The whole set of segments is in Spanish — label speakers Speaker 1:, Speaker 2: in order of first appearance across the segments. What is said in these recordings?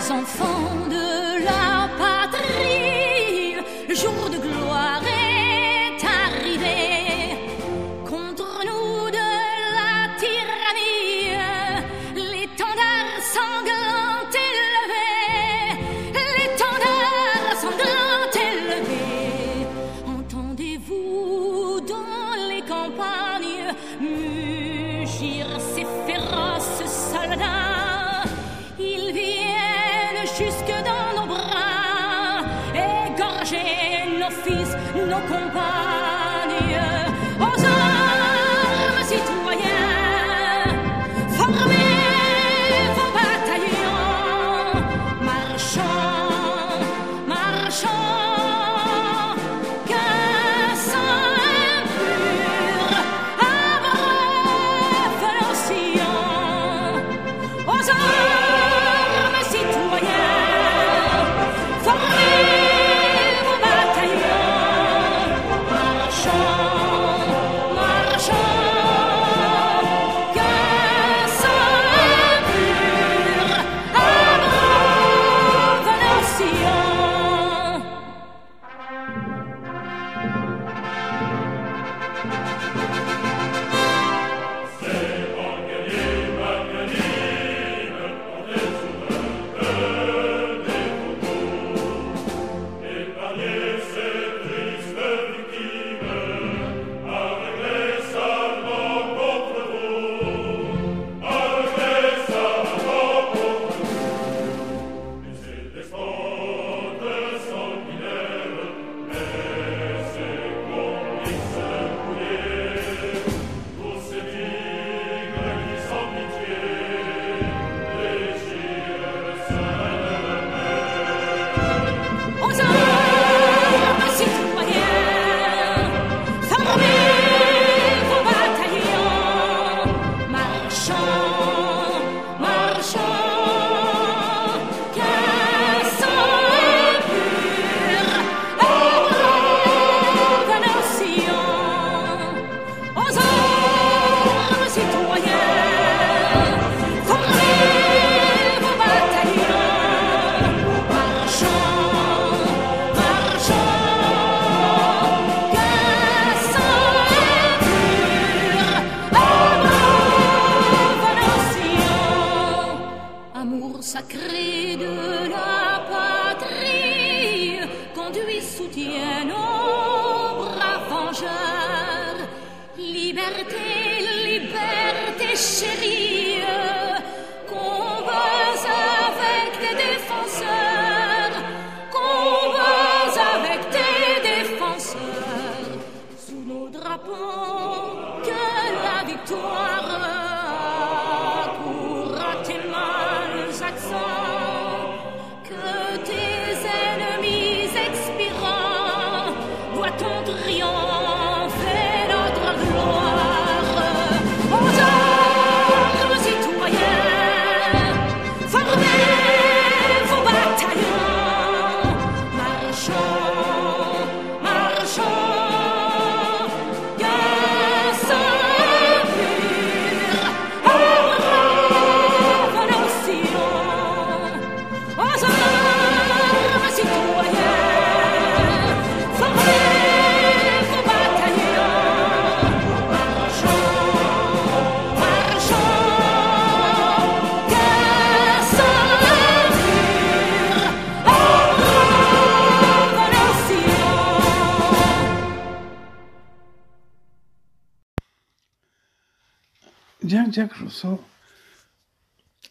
Speaker 1: Jean-Jacques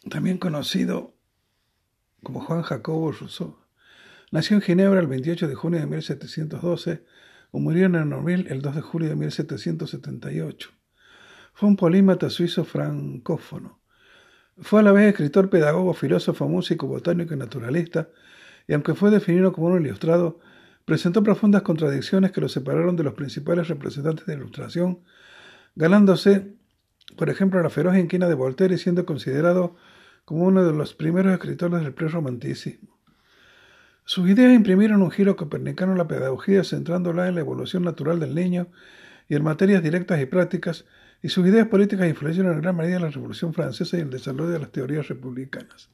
Speaker 1: También conocido como Juan Jacobo Rousseau, nació en Ginebra el 28 de junio de 1712 o murió en Ernoville el 2 de julio de 1778. Fue un polímata suizo francófono. Fue a la vez escritor, pedagogo, filósofo, músico, botánico y naturalista, y aunque fue definido como un ilustrado, presentó profundas contradicciones que lo separaron de los principales representantes de la ilustración, ganándose por ejemplo, la feroz inquina de Voltaire siendo considerado como uno de los primeros escritores del prerromanticismo. Sus ideas imprimieron un giro copernicano a la pedagogía, centrándola en la evolución natural del niño
Speaker 2: y en materias directas y prácticas, y sus ideas políticas influyeron en gran medida en la Revolución Francesa y el desarrollo de las teorías republicanas.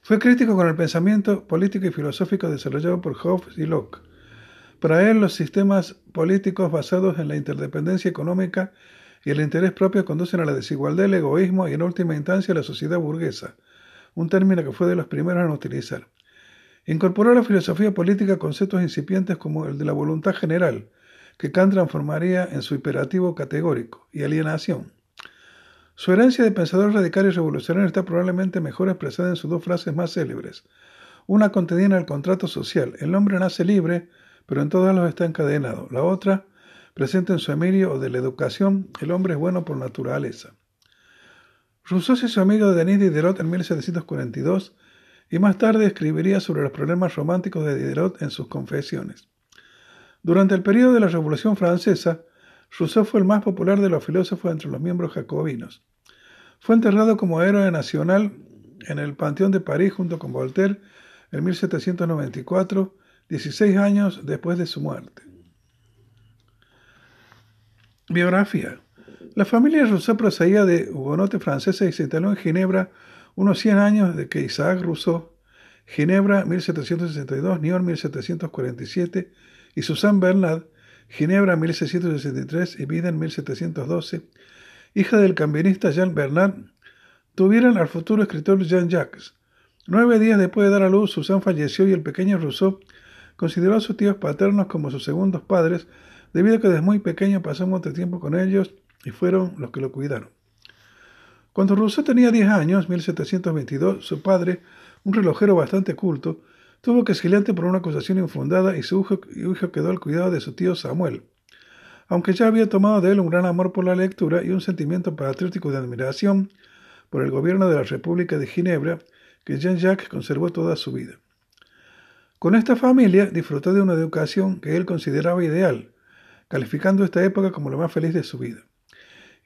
Speaker 2: Fue crítico con el pensamiento político y filosófico desarrollado por Hobbes y Locke. Para él, los sistemas políticos basados en la interdependencia económica y el interés propio conducen a la desigualdad, el egoísmo y, en última instancia, a la sociedad burguesa, un término que fue de los primeros en utilizar. Incorporó a la filosofía política conceptos incipientes como el de la voluntad general, que Kant transformaría en su imperativo categórico, y alienación. Su herencia de pensador radical y revolucionario está probablemente mejor expresada en sus dos frases más célebres. Una contenida en el contrato social, el hombre nace libre, pero en todos los está encadenado. La otra, presente en su Emilio o de la educación, el hombre es bueno por naturaleza. Rousseau se hizo amigo de Denis Diderot en 1742 y más tarde escribiría sobre los problemas románticos de Diderot en sus confesiones. Durante el periodo de la Revolución Francesa, Rousseau fue el más popular de los filósofos entre los miembros jacobinos. Fue enterrado como héroe nacional en el Panteón de París junto con Voltaire en 1794, 16 años después de su muerte. Biografía. La familia Rousseau procedía de hugonotes franceses y se instaló en Ginebra unos 100 años de que Isaac Rousseau, Ginebra 1762, York 1747 y Suzanne Bernard, Ginebra 1663 y Vida en 1712, hija del camionista Jean Bernard, tuvieron al futuro escritor Jean-Jacques. Nueve días después de dar a luz, Suzanne falleció y el pequeño Rousseau consideró a sus tíos paternos como sus segundos padres, debido a que desde muy pequeño pasó mucho tiempo con ellos y fueron los que lo cuidaron. Cuando Rousseau tenía 10 años, 1722, su padre, un relojero bastante culto, tuvo que exiliarse por una acusación infundada y su hijo, quedó al cuidado de su tío Samuel. Aunque ya había tomado de él un gran amor por la lectura y un sentimiento patriótico de admiración por el gobierno de la República de Ginebra, que Jean-Jacques conservó toda su vida. Con esta familia disfrutó de una educación que él consideraba ideal, calificando esta época como la más feliz de su vida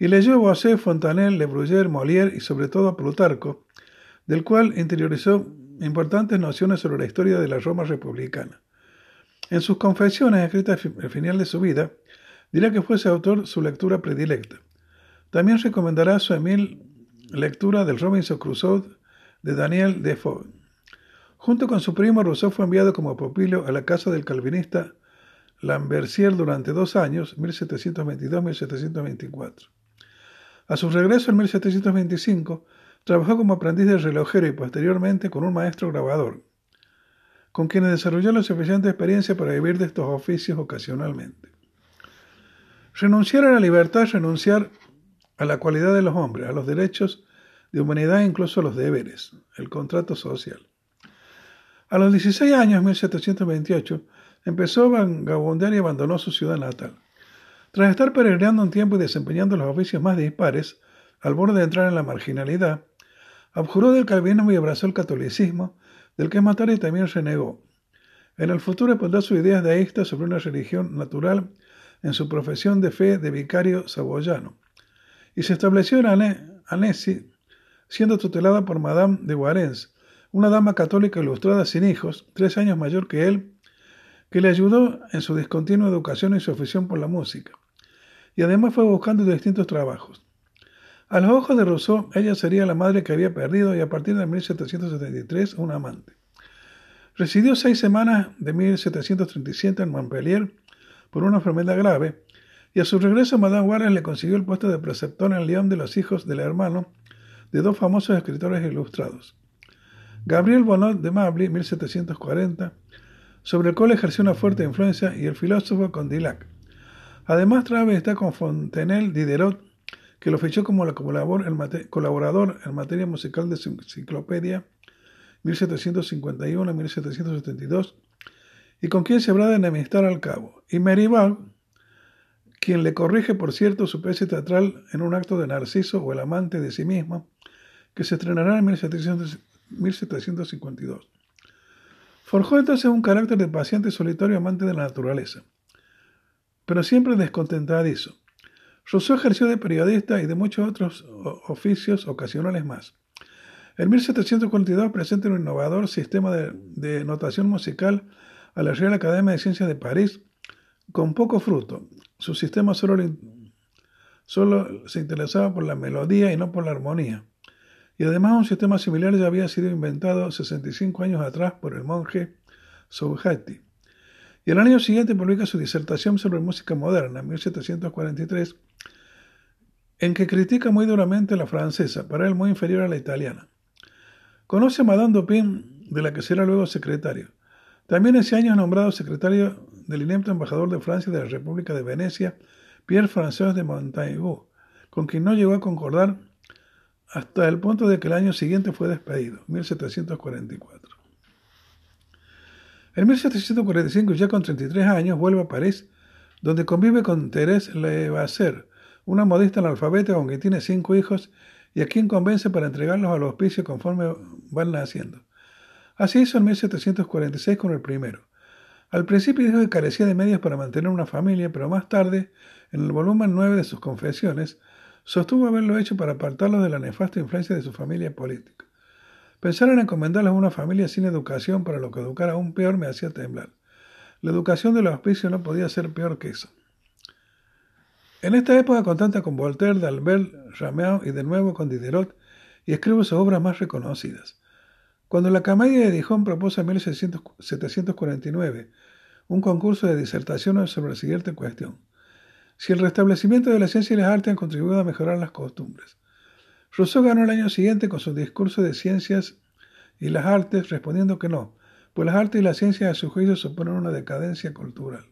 Speaker 2: y leyó a Boisset, Fontanelle, Le Bruyère, Molière y sobre todo a Plutarco, del cual interiorizó importantes nociones sobre la historia de la Roma republicana. En sus confesiones escritas al final de su vida, dirá que fue ese autor su lectura predilecta. También recomendará su Emil lectura del Robinson Crusoe de Daniel Defoe. Junto con su primo, Rousseau fue enviado como pupilo a la casa del calvinista Lambertier durante dos años, 1722-1724. A su regreso en 1725, trabajó como aprendiz de relojero y posteriormente con un maestro grabador, con quienes desarrolló la suficiente experiencia para vivir de estos oficios ocasionalmente. Renunciar a la libertad es renunciar a la cualidad de los hombres, a los derechos de humanidad e incluso a los deberes, el contrato social. A los 16 años, 1728, empezó a vagabundear y abandonó su ciudad natal. Tras estar peregrinando un tiempo y desempeñando los oficios más dispares, al borde de entrar en la marginalidad, abjuró del calvinismo y abrazó el catolicismo, del que más también renegó. En el futuro pondrá sus ideas deístas sobre una religión natural en su profesión de fe de vicario saboyano, y se estableció en Annecy, siendo tutelada por Madame de Warens, una dama católica ilustrada sin hijos, tres años mayor que él, que le ayudó en su discontinua educación y su afición por la música y además fue buscando distintos trabajos. A los ojos de Rousseau, ella sería la madre que había perdido y a partir de 1773 un amante. Residió seis semanas de 1737 en Montpellier por una enfermedad grave y a su regreso Madame Warren le consiguió el puesto de preceptor en Lyon de los hijos del hermano de dos famosos escritores ilustrados. Gabriel Bonnot de Mably, 1740, sobre el cual ejerció una fuerte influencia, y el filósofo Condillac. Además, Traves está con Fontenelle Diderot, que lo fichó como colaborador en materia musical de su enciclopedia 1751-1772, y con quien se habrá de enemistar al cabo, y Meribal, quien le corrige, por cierto, su pieza teatral en un acto de Narciso o el amante de sí mismo, que se estrenará en 1752. Forjó entonces un carácter de paciente solitario amante de la naturaleza pero siempre descontentadizo. Rousseau ejerció de periodista y de muchos otros oficios ocasionales más. En 1742 presenta un innovador sistema de, notación musical a la Real Academia de Ciencias de París, con poco fruto. su sistema solo, se interesaba por la melodía y no por la armonía. Y además un sistema similar ya había sido inventado 65 años atrás por el monje Souhati. Y el año siguiente publica su disertación sobre música moderna, en 1743, en que critica muy duramente la francesa, para él muy inferior a la italiana. Conoce a Madame Dupin, de la que será luego secretario. También ese año es nombrado secretario del inepto embajador de Francia de la República de Venecia, Pierre François de Montaigu, con quien no llegó a concordar hasta el punto de que el año siguiente fue despedido, 1744. En 1745, ya con 33 años, vuelve a París, donde convive con Thérèse Levasseur, una modista analfabeta con quien tiene cinco hijos y a quien convence para entregarlos al hospicio conforme van naciendo. Así hizo en 1746 con el primero. Al principio dijo que carecía de medios para mantener una familia, pero más tarde, en el volumen 9 de sus confesiones, sostuvo haberlo hecho para apartarlo de la nefasta influencia de su familia política. Pensar en encomendarlos a una familia sin educación para lo que educar aún peor me hacía temblar. La educación del hospicio no podía ser peor que eso. En esta época contacta con Voltaire, d'Albert, Rameau y de nuevo con Diderot y escribe sus obras más reconocidas. Cuando la Camedia de Dijon propuso en 1749 un concurso de disertaciones sobre la siguiente cuestión. Si el restablecimiento de la ciencia y las artes han contribuido a mejorar las costumbres. Rousseau ganó el año siguiente con su discurso de ciencias y las artes respondiendo que no, pues las artes y las ciencias a su juicio suponen una decadencia cultural.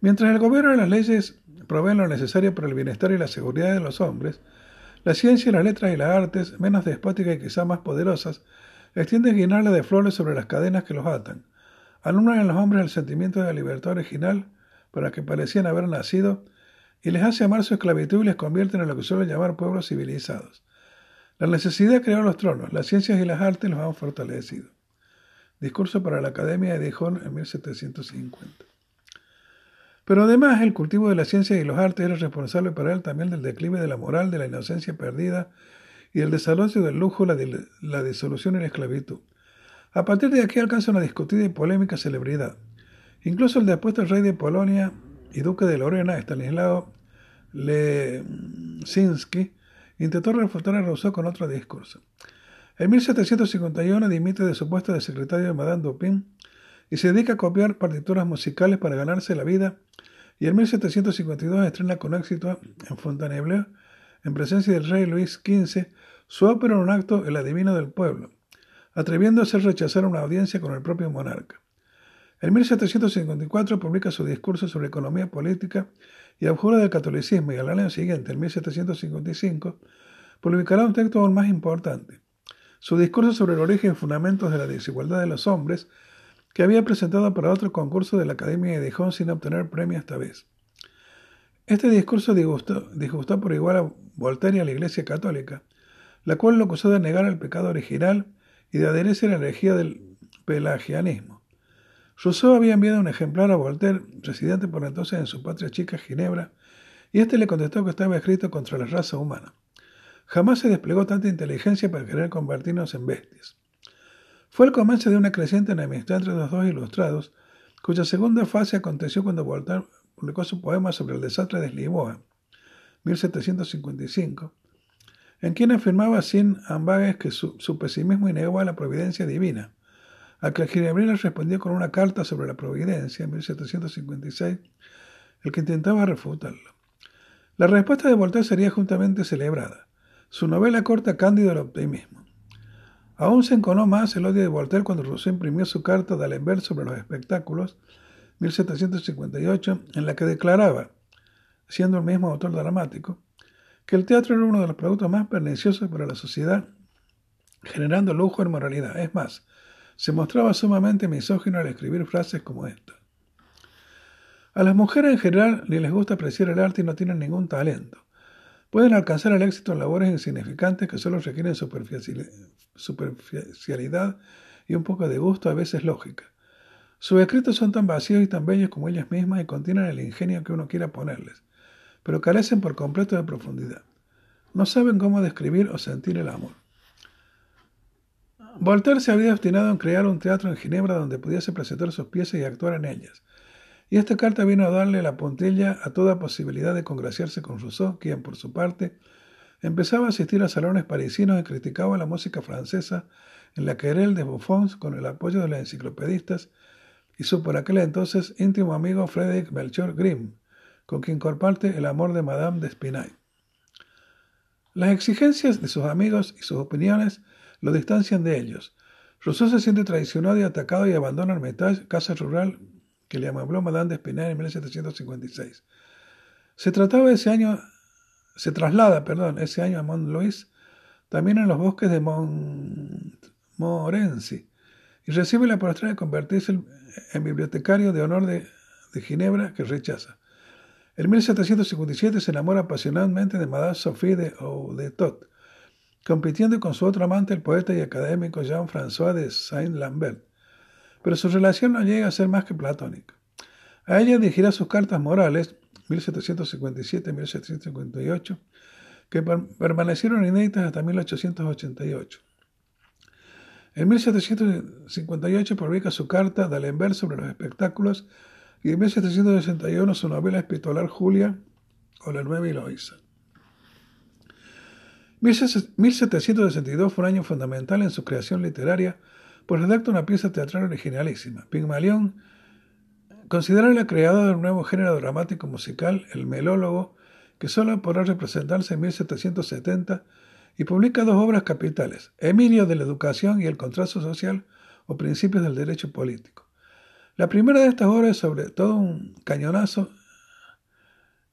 Speaker 2: Mientras el gobierno y las leyes proveen lo necesario para el bienestar y la seguridad de los hombres, la ciencia, las letras y las artes, menos despóticas y quizá más poderosas, extienden guirnaldas de flores sobre las cadenas que los atan. Alumbran en los hombres el sentimiento de la libertad original para que parecían haber nacido y les hace amar su esclavitud y les convierten en lo que suelen llamar pueblos civilizados. La necesidad creó los tronos, las ciencias y las artes los han fortalecido. Discurso para la Academia de Dijon en 1750. Pero además el cultivo de las ciencias y los artes era responsable para él también del declive de la moral, de la inocencia perdida y el desarrollo del lujo, la, la disolución y la esclavitud. A partir de aquí alcanza una discutida y polémica celebridad. Incluso el después del rey de Polonia y duque de Lorena, Stanislao Lesinski intentó refutar a Rousseau con otro discurso. En 1751 dimite de su puesto de secretario de Madame Dupin y se dedica a copiar partituras musicales para ganarse la vida y en 1752 estrena con éxito en Fontainebleau, en presencia del rey Luis XV, su ópera en un acto El adivino del pueblo, atreviéndose a rechazar una audiencia con el propio monarca. En 1754 publica su discurso sobre economía política y abjura del catolicismo y al año siguiente, en 1755, publicará un texto aún más importante, su discurso sobre el origen y fundamentos de la desigualdad de los hombres, que había presentado para otro concurso de la Academia de Dijon sin obtener premio esta vez. Este discurso disgustó, disgustó por igual a Voltaire y a la Iglesia Católica, la cual lo acusó de negar el pecado original y de adherirse a la herejía del pelagianismo. Rousseau había enviado un ejemplar a Voltaire, residente por entonces en su patria chica Ginebra, y éste le contestó que estaba escrito contra la raza humana. Jamás se desplegó tanta inteligencia para querer convertirnos en bestias. Fue el comienzo de una creciente enemistad entre los dos ilustrados, cuya segunda fase aconteció cuando Voltaire publicó su poema sobre el desastre de Lisboa, 1755, en quien afirmaba sin ambages que su, pesimismo negaba la providencia divina a que Ginebrina respondió con una carta sobre la providencia en 1756, el que intentaba refutarlo. La respuesta de Voltaire sería juntamente celebrada. Su novela corta Cándido el optimismo. Aún se enconó más el odio de Voltaire cuando Rousseau imprimió su carta de Alembert sobre los espectáculos, 1758, en la que declaraba, siendo el mismo autor dramático, que el teatro era uno de los productos más perniciosos para la sociedad, generando lujo y moralidad. Es más, se mostraba sumamente misógino al escribir frases como esta. A las mujeres en general ni les gusta apreciar el arte y no tienen ningún talento. Pueden alcanzar el éxito en labores insignificantes que solo requieren superficialidad y un poco de gusto, a veces lógica. Sus escritos son tan vacíos y tan bellos como ellas mismas y contienen el ingenio que uno quiera ponerles, pero carecen por completo de profundidad. No saben cómo describir o sentir el amor. Voltaire se había obstinado en crear un teatro en Ginebra donde pudiese presentar sus piezas y actuar en ellas. y esta carta vino a darle la puntilla a toda posibilidad de congraciarse con Rousseau, quien, por su parte, empezaba a asistir a salones parisinos y criticaba la música francesa en la querelle de Buffons con el apoyo de los enciclopedistas y su por aquel entonces íntimo amigo Frédéric Melchior Grimm, con quien comparte el amor de Madame de Spinay. Las exigencias de sus amigos y sus opiniones lo distancian de ellos. Rousseau se siente traicionado y atacado y abandona Hermitage, casa rural que le amuebló Madame de Espinel en 1756. Se trataba ese año, se traslada, perdón, ese año a Mont-Louis, también en los bosques de Montmorency, y recibe la oportunidad de convertirse en bibliotecario de honor de, Ginebra, que rechaza. En 1757 se enamora apasionadamente de Madame Sophie de Audetot, compitiendo con su otro amante, el poeta y académico Jean-François de Saint-Lambert pero su relación no llega a ser más que platónica. A ella dirigirá sus cartas morales, 1757-1758, que permanecieron inéditas hasta 1888. En 1758 publica su carta D'Alembert sobre los espectáculos y en 1761 su novela epistolar Julia o La Nueva Eloísa. 1762 fue un año fundamental en su creación literaria pues redacta una pieza teatral originalísima. Pigmalión considera la creadora de un nuevo género dramático musical, el melólogo, que solo podrá representarse en 1770 y publica dos obras capitales, Emilio de la Educación y el Contrasto Social o Principios del Derecho Político. La primera de estas obras es sobre todo un cañonazo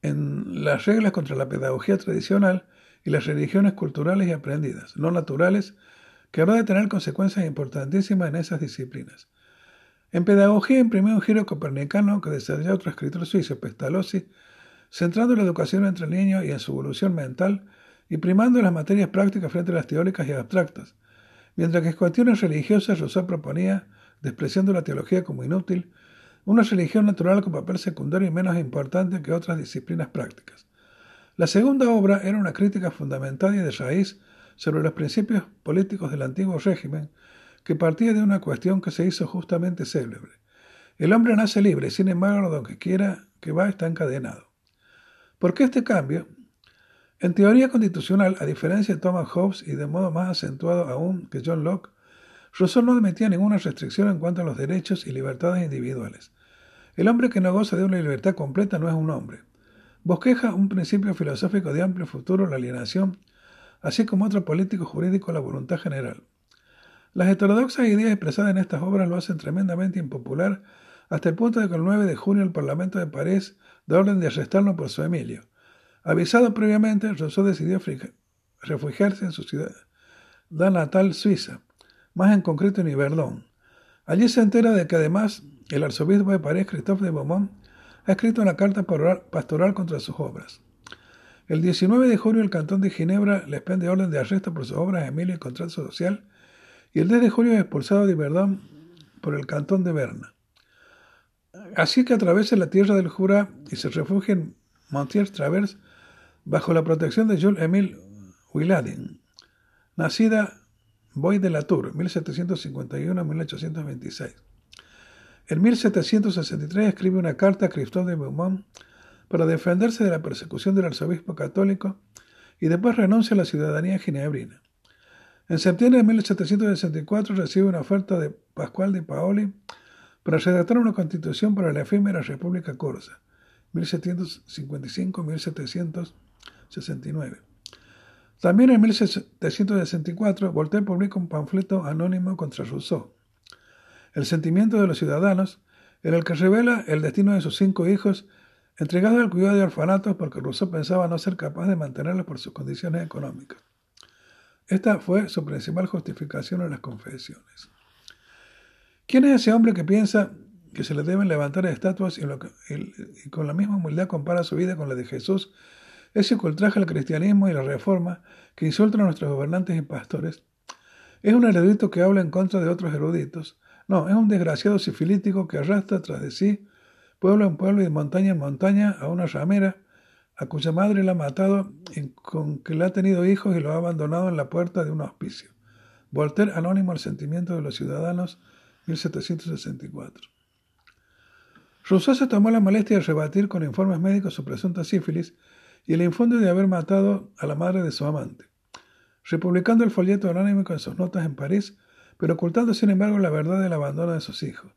Speaker 2: en las reglas contra la pedagogía tradicional y las religiones culturales y aprendidas, no naturales, que habrá de tener consecuencias importantísimas en esas disciplinas. En pedagogía imprimió un giro copernicano que desarrolló otro escritor suizo, Pestalozzi, centrando la educación entre el niño y en su evolución mental y primando las materias prácticas frente a las teóricas y abstractas, mientras que en cuestiones religiosas Rousseau proponía, despreciando la teología como inútil, una religión natural con papel secundario y menos importante que otras disciplinas prácticas. La segunda obra era una crítica fundamental y de raíz sobre los principios políticos del antiguo régimen, que partía de una cuestión que se hizo justamente célebre. El hombre nace libre, sin embargo, donde quiera que va está encadenado. ¿Por qué este cambio? En teoría constitucional, a diferencia de Thomas Hobbes y de modo más acentuado aún que John Locke, Rousseau no admitía ninguna restricción en cuanto a los derechos y libertades individuales. El hombre que no goza de una libertad completa no es un hombre. Bosqueja un principio filosófico de amplio futuro, la alienación, así como otro político jurídico la voluntad general. Las heterodoxas ideas expresadas en estas obras lo hacen tremendamente impopular, hasta el punto de que el 9 de junio el Parlamento de París da orden de arrestarlo por su Emilio. Avisado previamente, Rousseau decidió refugiarse en su ciudad natal suiza, más en concreto en Yverdon. Allí se entera de que además el arzobispo de París, Christophe de Beaumont, ha escrito una carta pastoral contra sus obras. El 19 de junio el cantón de Ginebra le expende orden de arresto por sus obras Emilio y Contrato Social y el 10 de julio es expulsado de Verdun por el cantón de Berna. Así que atraviesa la tierra del Jura y se refugia en Montier Travers bajo la protección de Jules Émile Willadin, nacida Boy de la Tour, 1751-1826. En 1763 escribe una carta a Christophe de Beaumont para defenderse de la persecución del arzobispo católico y después renuncia a la ciudadanía ginebrina. En septiembre de 1764 recibe una oferta de Pascual de Paoli para redactar una constitución para la efímera República Corsa, 1755-1769. También en 1764 Voltaire publica un panfleto anónimo contra Rousseau. El sentimiento de los ciudadanos, en el que revela el destino de sus cinco hijos entregado al cuidado de orfanatos porque Rousseau pensaba no ser capaz de mantenerlos por sus condiciones económicas. Esta fue su principal justificación en las confesiones. ¿Quién es ese hombre que piensa que se le deben levantar estatuas y, con la misma humildad compara su vida con la de Jesús? Ese que ultraja el cristianismo y la reforma, que insulta a nuestros gobernantes y pastores. Es un erudito que habla en contra de otros eruditos. No, es un desgraciado sifilítico que arrastra tras de sí pueblo en pueblo y de montaña en montaña a una ramera a cuya madre la ha matado y con que le ha tenido hijos y lo ha abandonado en la puerta de un hospicio. Voltaire, anónimo al sentimiento de los ciudadanos, 1764. Rousseau se tomó la molestia de rebatir con informes médicos su presunta sífilis y el infundio de haber matado a la madre de su amante, republicando el folleto anónimo en sus notas en París, pero ocultando sin embargo la verdad del abandono de sus hijos.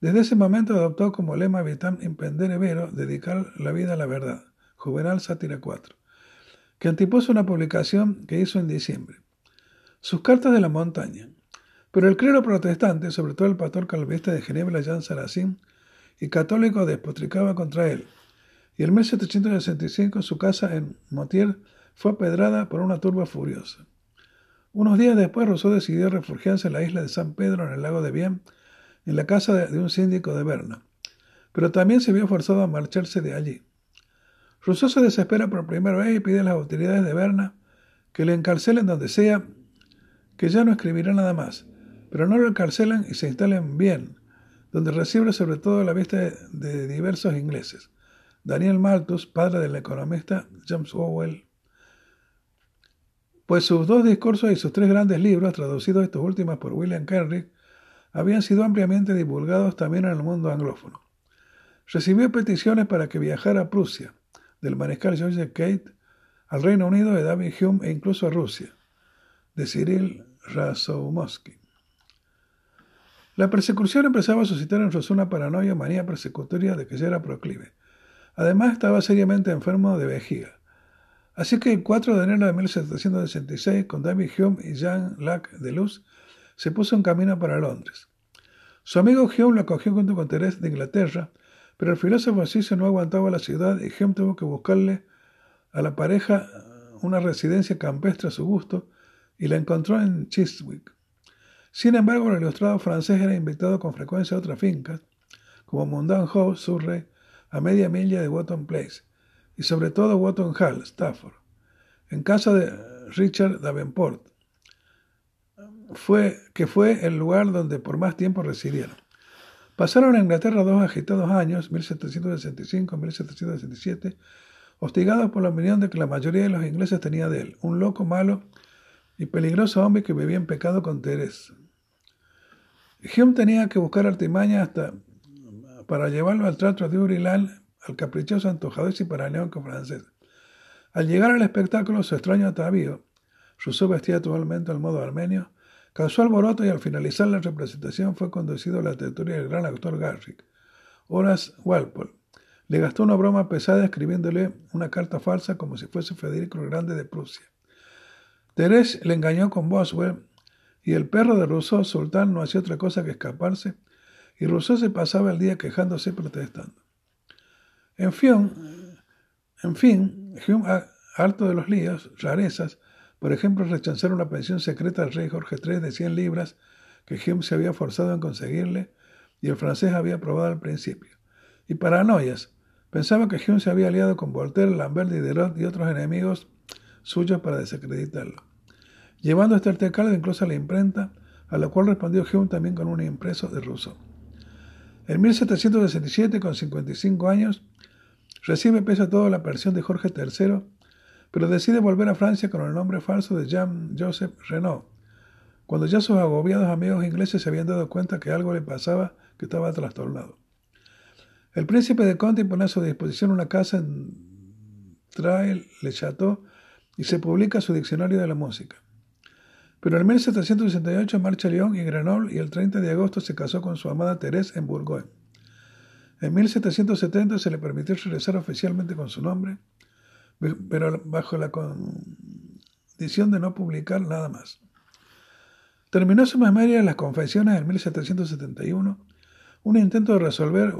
Speaker 2: Desde ese momento adoptó como lema vitam impendere vero, dedicar la vida a la verdad, Juvenal Sátira 4, que antipuso una publicación que hizo en diciembre. Sus cartas de la montaña. Pero el clero protestante, sobre todo el pastor calvista de Ginebra, Jean Saracen, y católico despotricaba contra él, y en 1765 su casa en Motier fue apedrada por una turba furiosa. Unos días después Rousseau decidió refugiarse en la isla de San Pedro, en el lago de Bien, en la casa de, un síndico de Berna, pero también se vio forzado a marcharse de allí. Rousseau se desespera por primera vez y pide a las autoridades de Berna que le encarcelen donde sea, que ya no escribirá nada más, pero no lo encarcelan y se instalen bien, donde recibe sobre todo la vista de diversos ingleses. Daniel Malthus, padre del economista James Owell, pues sus dos discursos y sus tres grandes libros, traducidos estos últimos por William Kenrick, habían sido ampliamente divulgados también en el mundo anglófono. Recibió peticiones para que viajara a Prusia, del mariscal George Kate, al Reino Unido de David Hume e incluso a Rusia, de Cyril Razoumovsky. La persecución empezaba a suscitar en Rousseau una paranoia manía persecutoria de que ya era proclive. Además, estaba seriamente enfermo de vejiga. Así que el 4 de enero de 1766, con David Hume y Jean Lac de Luz, se puso en camino para Londres. Su amigo Hume lo acogió junto con Teresa de Inglaterra, pero el filósofo suizo no aguantaba la ciudad y Hume tuvo que buscarle a la pareja una residencia campestre a su gusto y la encontró en Chiswick. Sin embargo, el ilustrado francés era invitado con frecuencia a otras fincas, como Mundane House, Surrey, a media milla de Wotton Place, y sobre todo Wotton Hall, Stafford, en casa de Richard Davenport, fue, que fue el lugar donde por más tiempo residieron. Pasaron en Inglaterra dos agitados años, 1765-1767, hostigados por la opinión de que la mayoría de los ingleses tenía de él, un loco malo y peligroso hombre que vivía en pecado con Teresa. Hume tenía que buscar artimaña hasta para llevarlo al trato de Urilan, al caprichoso antojador y paranoico francés. Al llegar al espectáculo, su extraño atavío, Rousseau vestía totalmente al modo armenio, causó alboroto y al finalizar la representación fue conducido a la tertulia del gran actor Garrick. Horace Walpole le gastó una broma pesada escribiéndole una carta falsa como si fuese Federico el Grande de Prusia. Thérèse le engañó con Boswell y el perro de Rousseau, Sultán, no hacía otra cosa que escaparse, y Rousseau se pasaba el día quejándose y protestando. En fin, en fin, Hume, harto de los líos, rarezas, por ejemplo, rechazar una pensión secreta al rey Jorge III de 100 libras que Hume se había forzado en conseguirle y el francés había aprobado al principio. Y paranoias. Pensaba que Hume se había aliado con Voltaire, Lambert, Diderot y otros enemigos suyos para desacreditarlo llevando este artecaldo incluso a la imprenta, a lo cual respondió Hume también con un impreso de Rousseau. En 1767, con 55 años, recibe pese a todo la pensión de Jorge III, pero decide volver a Francia con el nombre falso de Jean-Joseph Renaud, cuando ya sus agobiados amigos ingleses se habían dado cuenta que algo le pasaba, que estaba trastornado. El príncipe de Conti pone a su disposición una casa en Trail-le-Château y se publica su diccionario de la música. Pero en 1768 marcha a Lyon y Grenoble y el 30 de agosto se casó con su amada Thérèse en Bourgogne. En 1770 se le permitió regresar oficialmente con su nombre, pero bajo la condición de no publicar nada más. Terminó su memoria las confesiones en 1771, un intento de resolver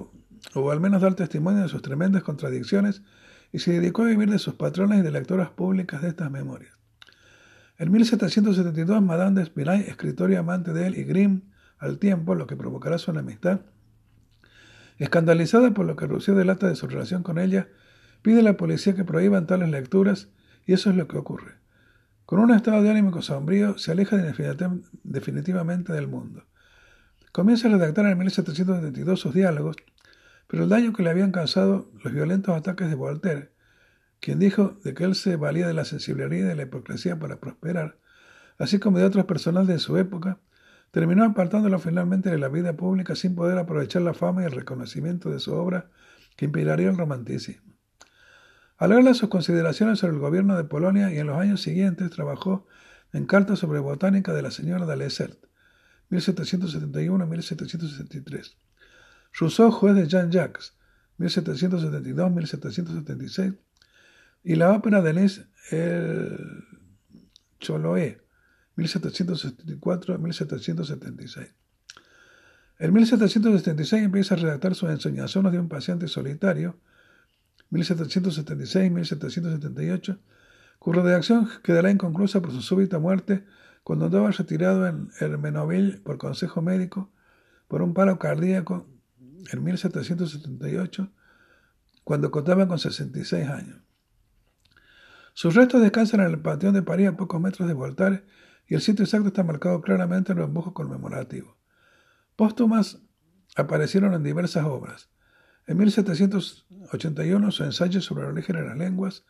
Speaker 2: o al menos dar testimonio de sus tremendas contradicciones y se dedicó a vivir de sus patrones y de lectoras públicas de estas memorias. En 1772, Madame de Espinay, escritor y amante de él, y Grimm, al tiempo, lo que provocará su enemistad, escandalizada por lo que Rousseau delata de su relación con ella, pide a la policía que prohíban tales lecturas, y eso es lo que ocurre. Con un estado de ánimo sombrío, se aleja definitivamente del mundo. Comienza a redactar en 1772 sus diálogos, pero el daño que le habían causado los violentos ataques de Voltaire quien dijo de que él se valía de la sensibilidad y de la hipocresía para prosperar, así como de otros personajes de su época, terminó apartándolo finalmente de la vida pública sin poder aprovechar la fama y el reconocimiento de su obra que inspiraría el romanticismo. Al leerle sus consideraciones sobre el gobierno de Polonia y en los años siguientes trabajó en cartas sobre botánica de la señora de Lessert, 1771-1763. Rousseau, juez de Jean-Jacques, 1772-1776, y la ópera de Lis El Choloé, 1774-1776. En 1776 empieza a redactar sus ensoñaciones de un paciente solitario, 1776-1778, cuya redacción quedará inconclusa por su súbita muerte cuando andaba retirado en Hermenoville por consejo médico por un paro cardíaco en 1778, cuando contaba con 66 años. Sus restos descansan en el Panteón de París a pocos metros de Voltaire y el sitio exacto está marcado claramente en los dibujos conmemorativos. Póstumas aparecieron en diversas obras. En 1781 su ensayo sobre el origen de las lenguas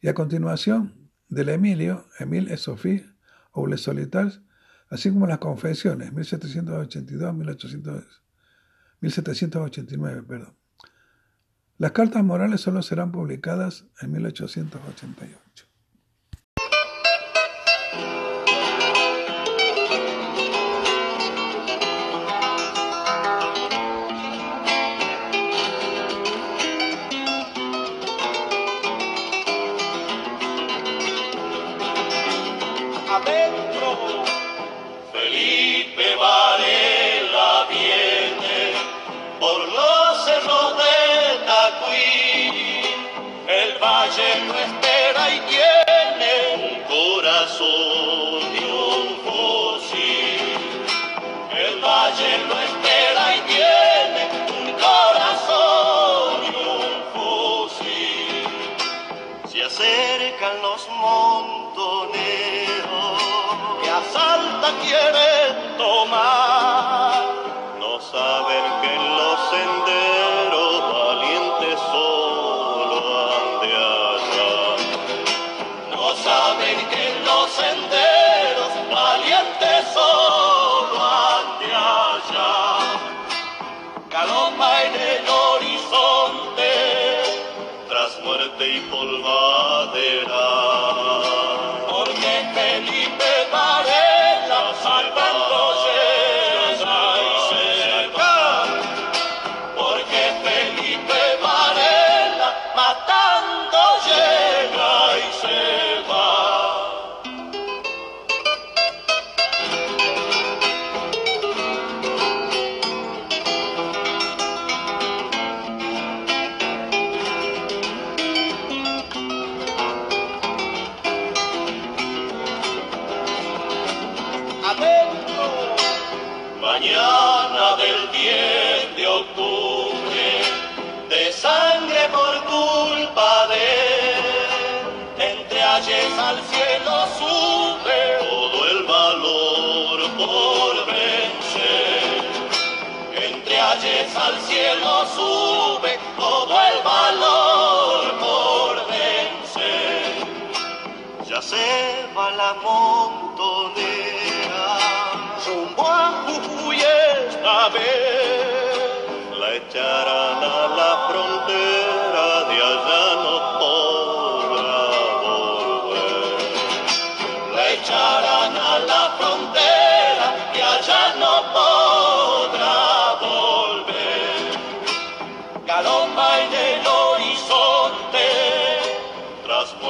Speaker 2: y a continuación del Emilio, Emile et Sophie, o Les Solitaires, así como las Confesiones, 1782-1789. Perdón. Las cartas morales solo serán publicadas en 1888. al cielo sube todo
Speaker 3: el valor por vencer. Ya se va la montonera, rumbo
Speaker 4: a
Speaker 3: Jujuy esta
Speaker 4: vez,
Speaker 3: la echarán a la frontera de allá no podrá volver. La echarán a la frontera de allá no podrá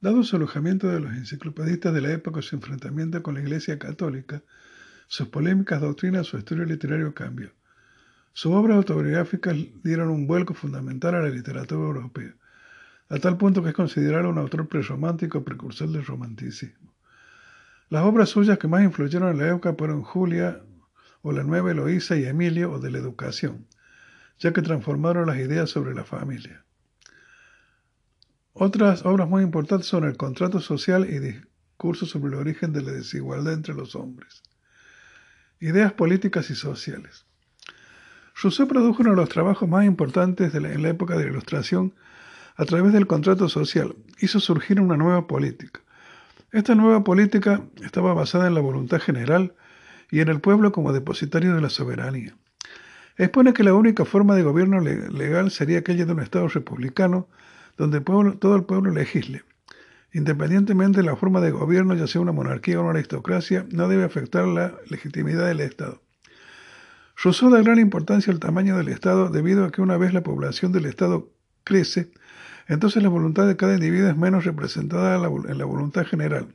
Speaker 2: Dado su alojamiento de los enciclopedistas de la época su enfrentamiento con la Iglesia Católica, sus polémicas doctrinas, su estudio literario cambió. Sus obras autobiográficas dieron un vuelco fundamental a la literatura europea, a tal punto que es considerado un autor prerromántico precursor del romanticismo. Las obras suyas que más influyeron en la época fueron Julia, o la Nueva Eloísa y Emilio, o de la Educación, ya que transformaron las ideas sobre la familia. Otras obras muy importantes son El contrato social y Discurso sobre el origen de la desigualdad entre los hombres. Ideas políticas y sociales. Rousseau produjo uno de los trabajos más importantes de en la época de la Ilustración a través del contrato social. Hizo surgir una nueva política. Esta nueva política estaba basada en la voluntad general y en el pueblo como depositario de la soberanía. Expone que la única forma de gobierno legal sería aquella de un Estado republicano donde todo el pueblo legisle. Independientemente de la forma de gobierno, ya sea una monarquía o una aristocracia, no debe afectar la legitimidad del Estado. Rousseau da gran importancia al tamaño del Estado debido a que una vez la población del Estado crece, entonces la voluntad de cada individuo es menos representada en la voluntad general.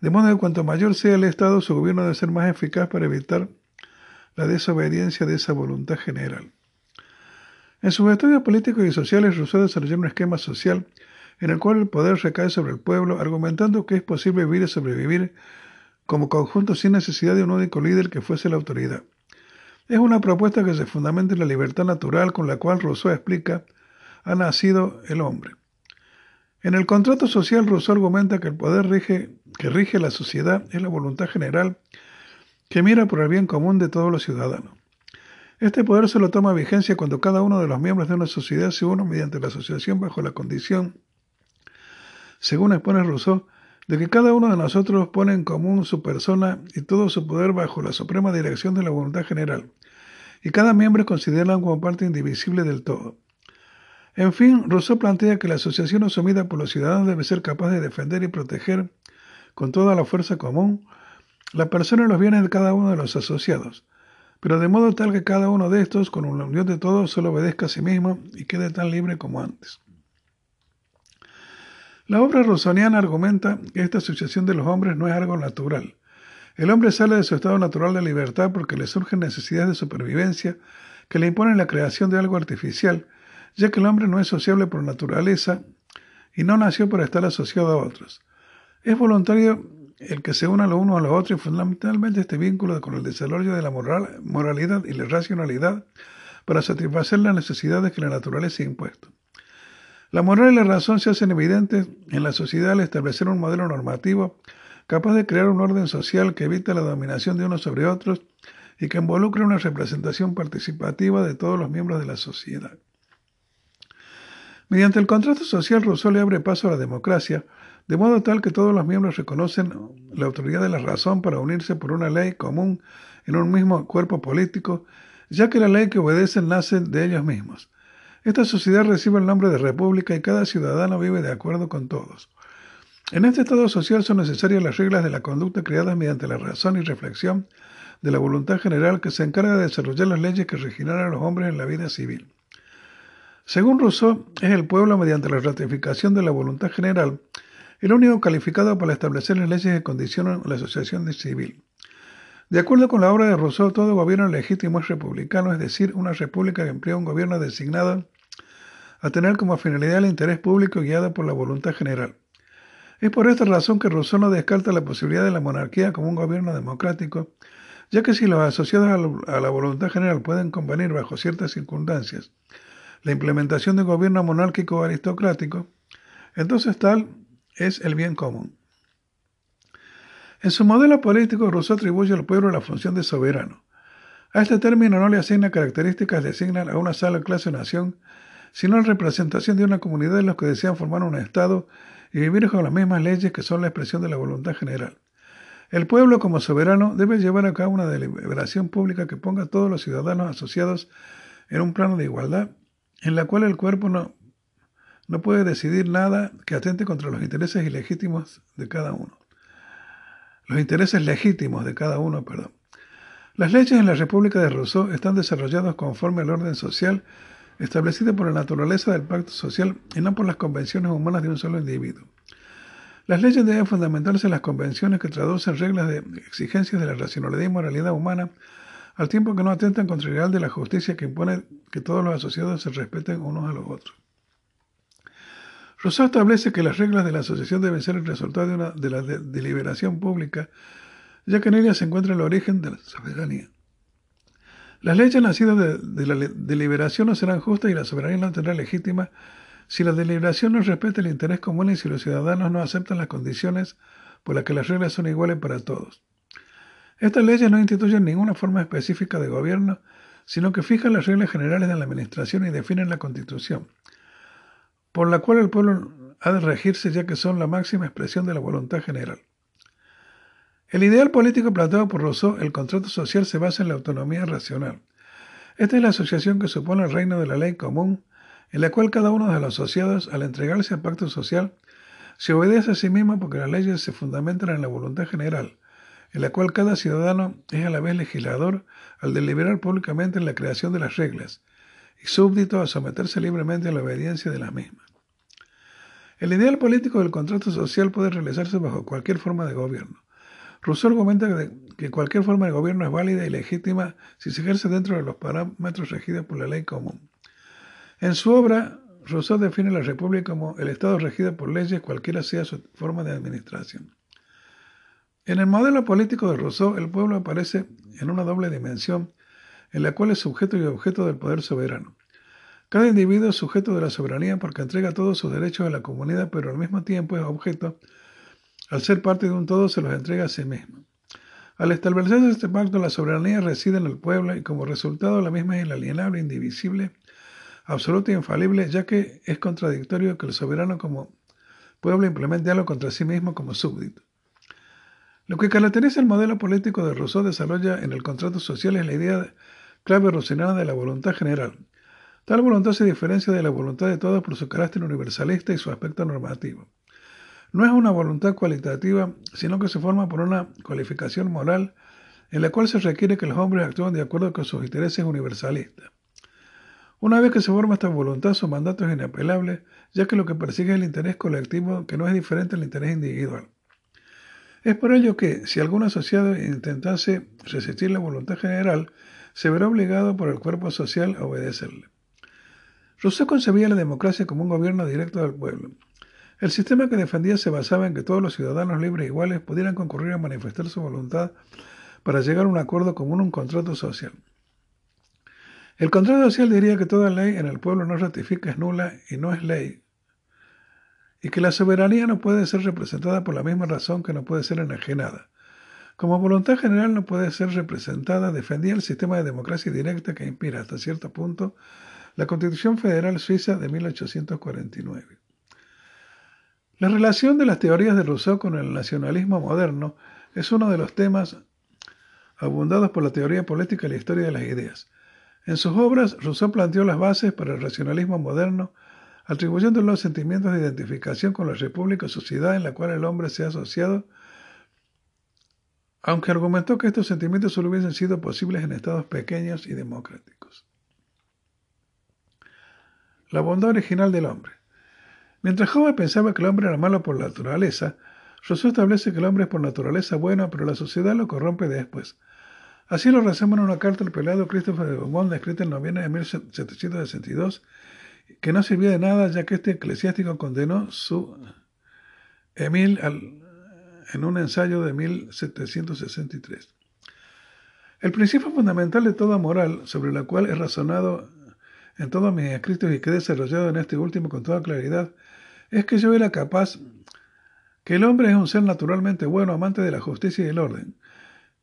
Speaker 2: De modo que cuanto mayor sea el Estado, su gobierno debe ser más eficaz para evitar la desobediencia de esa voluntad general. En sus estudios políticos y sociales, Rousseau desarrolló un esquema social en el cual el poder recae sobre el pueblo, argumentando que es posible vivir y sobrevivir como conjunto sin necesidad de un único líder que fuese la autoridad. Es una propuesta que se fundamenta en la libertad natural con la cual Rousseau explica ha nacido el hombre. En el contrato social, Rousseau argumenta que el poder que rige la sociedad es la voluntad general que mira por el bien común de todos los ciudadanos. Este poder solo toma vigencia cuando cada uno de los miembros de una sociedad se une mediante la asociación bajo la condición, según expone Rousseau, de que cada uno de nosotros pone en común su persona y todo su poder bajo la suprema dirección de la voluntad general, y cada miembro es considerado como parte indivisible del todo. En fin, Rousseau plantea que la asociación asumida por los ciudadanos debe ser capaz de defender y proteger con toda la fuerza común la persona y los bienes de cada uno de los asociados, pero de modo tal que cada uno de estos, con una unión de todos, solo obedezca a sí mismo y quede tan libre como antes. La obra rosoniana argumenta que esta asociación de los hombres no es algo natural. El hombre sale de su estado natural de libertad porque le surgen necesidades de supervivencia que le imponen la creación de algo artificial, ya que el hombre no es sociable por naturaleza y no nació para estar asociado a otros. Es voluntario el que se una lo uno a lo otro y fundamentalmente este vínculo con el desarrollo de la moral, moralidad y la racionalidad para satisfacer las necesidades que la naturaleza ha impuesto. La moral y la razón se hacen evidentes en la sociedad al establecer un modelo normativo capaz de crear un orden social que evita la dominación de unos sobre otros y que involucre una representación participativa de todos los miembros de la sociedad. Mediante el contrato social, Rousseau le abre paso a la democracia, de modo tal que todos los miembros reconocen la autoridad de la razón para unirse por una ley común en un mismo cuerpo político, ya que la ley que obedecen nace de ellos mismos. Esta sociedad recibe el nombre de república y cada ciudadano vive de acuerdo con todos. En este estado social son necesarias las reglas de la conducta creadas mediante la razón y reflexión de la voluntad general que se encarga de desarrollar las leyes que regirán a los hombres en la vida civil. Según Rousseau, es el pueblo mediante la ratificación de la voluntad general el único calificado para establecer las leyes que condicionan la asociación civil. De acuerdo con la obra de Rousseau, todo gobierno legítimo es republicano, es decir, una república que emplea un gobierno designado a tener como finalidad el interés público guiado por la voluntad general. Es por esta razón que Rousseau no descarta la posibilidad de la monarquía como un gobierno democrático, ya que si los asociados a la voluntad general pueden convenir bajo ciertas circunstancias la implementación de un gobierno monárquico o aristocrático, entonces tal es el bien común. En su modelo político, Rousseau atribuye al pueblo la función de soberano. A este término no le asigna características designan a una sola clase o nación, sino la representación de una comunidad de los que desean formar un Estado y vivir con las mismas leyes que son la expresión de la voluntad general. El pueblo, como soberano, debe llevar a cabo una deliberación pública que ponga a todos los ciudadanos asociados en un plano de igualdad, en la cual el cuerpo no no puede decidir nada que atente contra los intereses ilegítimos de cada uno. Los intereses legítimos de cada uno, perdón. Las leyes en la República de Rousseau están desarrolladas conforme al orden social establecido por la naturaleza del pacto social y no por las convenciones humanas de un solo individuo. Las leyes deben fundamentarse en las convenciones que traducen reglas de exigencias de la racionalidad y moralidad humana, al tiempo que no atentan contra el ideal de la justicia que impone que todos los asociados se respeten unos a los otros. Rousseau establece que las reglas de la asociación deben ser el resultado de, una, la deliberación pública, ya que en ella se encuentra el origen de la soberanía. Las leyes nacidas de, de la deliberación no serán justas y la soberanía no tendrá legítima si la deliberación no respeta el interés común y si los ciudadanos no aceptan las condiciones por las que las reglas son iguales para todos. Estas leyes no instituyen ninguna forma específica de gobierno, sino que fijan las reglas generales de la administración y definen la constitución, por la cual el pueblo ha de regirse ya que son la máxima expresión de la voluntad general. El ideal político planteado por Rousseau, el contrato social, se basa en la autonomía racional. Esta es la asociación que supone el reino de la ley común, en la cual cada uno de los asociados, al entregarse al pacto social, se obedece a sí mismo porque las leyes se fundamentan en la voluntad general, en la cual cada ciudadano es a la vez legislador al deliberar públicamente en la creación de las reglas, y súbdito a someterse libremente a la obediencia de las mismas. El ideal político del contrato social puede realizarse bajo cualquier forma de gobierno. Rousseau argumenta que cualquier forma de gobierno es válida y legítima si se ejerce dentro de los parámetros regidos por la ley común. En su obra, Rousseau define la República como el Estado regido por leyes, cualquiera sea su forma de administración. En el modelo político de Rousseau, el pueblo aparece en una doble dimensión, en la cual es sujeto y objeto del poder soberano. Cada individuo es sujeto de la soberanía porque entrega todos sus derechos a la comunidad, pero al mismo tiempo es objeto. Al ser parte de un todo, se los entrega a sí mismo. Al establecerse este pacto, la soberanía reside en el pueblo y como resultado la misma es inalienable, indivisible, absoluta e infalible, ya que es contradictorio que el soberano como pueblo implemente algo contra sí mismo como súbdito. Lo que caracteriza el modelo político de Rousseau desarrolla en el contrato social es la idea clave rocinana de la voluntad general, Tal voluntad se diferencia de la voluntad de todos por su carácter universalista y su aspecto normativo. No es una voluntad cualitativa, sino que se forma por una cualificación moral en la cual se requiere que los hombres actúen de acuerdo con sus intereses universalistas. Una vez que se forma esta voluntad, su mandato es inapelable, ya que lo que persigue es el interés colectivo, que no es diferente al interés individual. Es por ello que, si algún asociado intentase resistir la voluntad general, se verá obligado por el cuerpo social a obedecerle. Rousseau concebía la democracia como un gobierno directo del pueblo. El sistema que defendía se basaba en que todos los ciudadanos libres e iguales pudieran concurrir a manifestar su voluntad para llegar a un acuerdo común, un contrato social. El contrato social diría que toda ley en el pueblo no ratifica es nula y no es ley, y que la soberanía no puede ser representada por la misma razón que no puede ser enajenada. Como voluntad general no puede ser representada, defendía el sistema de democracia directa que inspira hasta cierto punto la Constitución Federal Suiza de 1849. La relación de las teorías de Rousseau con el nacionalismo moderno es uno de los temas abundados por la teoría política y la historia de las ideas. En sus obras, Rousseau planteó las bases para el racionalismo moderno, atribuyendo los sentimientos de identificación con la república o sociedad en la cual el hombre se ha asociado, aunque argumentó que estos sentimientos solo hubiesen sido posibles en estados pequeños y democráticos. La bondad original del hombre. Mientras Job pensaba que el hombre era malo por naturaleza, Rousseau establece que el hombre es por naturaleza bueno, pero la sociedad lo corrompe después. Así lo resume en una carta del pelado Christopher de Beaumont, escrita en noviembre de 1762, que no sirvió de nada ya que este eclesiástico condenó su Emil en un ensayo de 1763. El principio fundamental de toda moral, sobre la cual he razonado en todos mis escritos y que he desarrollado en este último con toda claridad, es que yo era capaz que el hombre es un ser naturalmente bueno, amante de la justicia y el orden,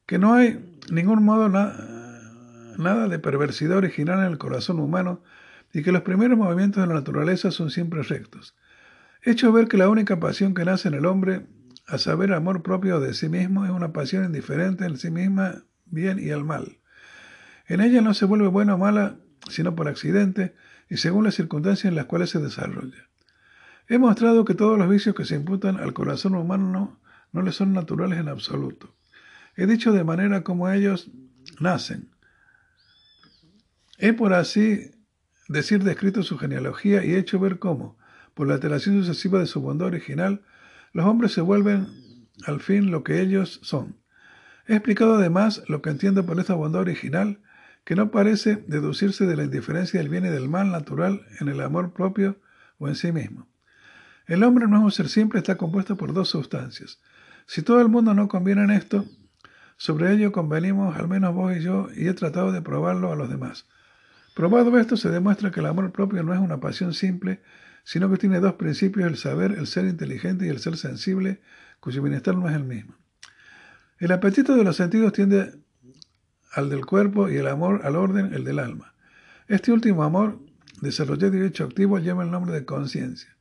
Speaker 2: que no hay ningún modo nada de perversidad original en el corazón humano y que los primeros movimientos de la naturaleza son siempre rectos. He hecho ver que la única pasión que nace en el hombre, a saber amor propio de sí mismo, es una pasión indiferente en sí misma, bien y al mal. En ella no se vuelve buena o mala sino por accidente y según las circunstancias en las cuales se desarrolla. He mostrado que todos los vicios que se imputan al corazón humano no, le son naturales en absoluto. He dicho de manera como ellos nacen. He por así decir descrito su genealogía y he hecho ver cómo, por la alteración sucesiva de su bondad original, los hombres se vuelven al fin lo que ellos son. He explicado además lo que entiendo por esta bondad original que no parece deducirse de la indiferencia del bien y del mal natural en el amor propio o en sí mismo. El hombre no es un ser simple, está compuesto por dos sustancias. Si todo el mundo no conviene en esto, Sobre ello convenimos, al menos vos y yo, y he tratado de probarlo a los demás. Probado esto, se demuestra que el amor propio no es una pasión simple, sino que tiene dos principios, el saber, el ser inteligente y el ser sensible, cuyo bienestar no es el mismo. El apetito de los sentidos tiende al del cuerpo y el amor al orden, el del alma. Este último amor, desarrollado y activo, lleva el nombre de conciencia.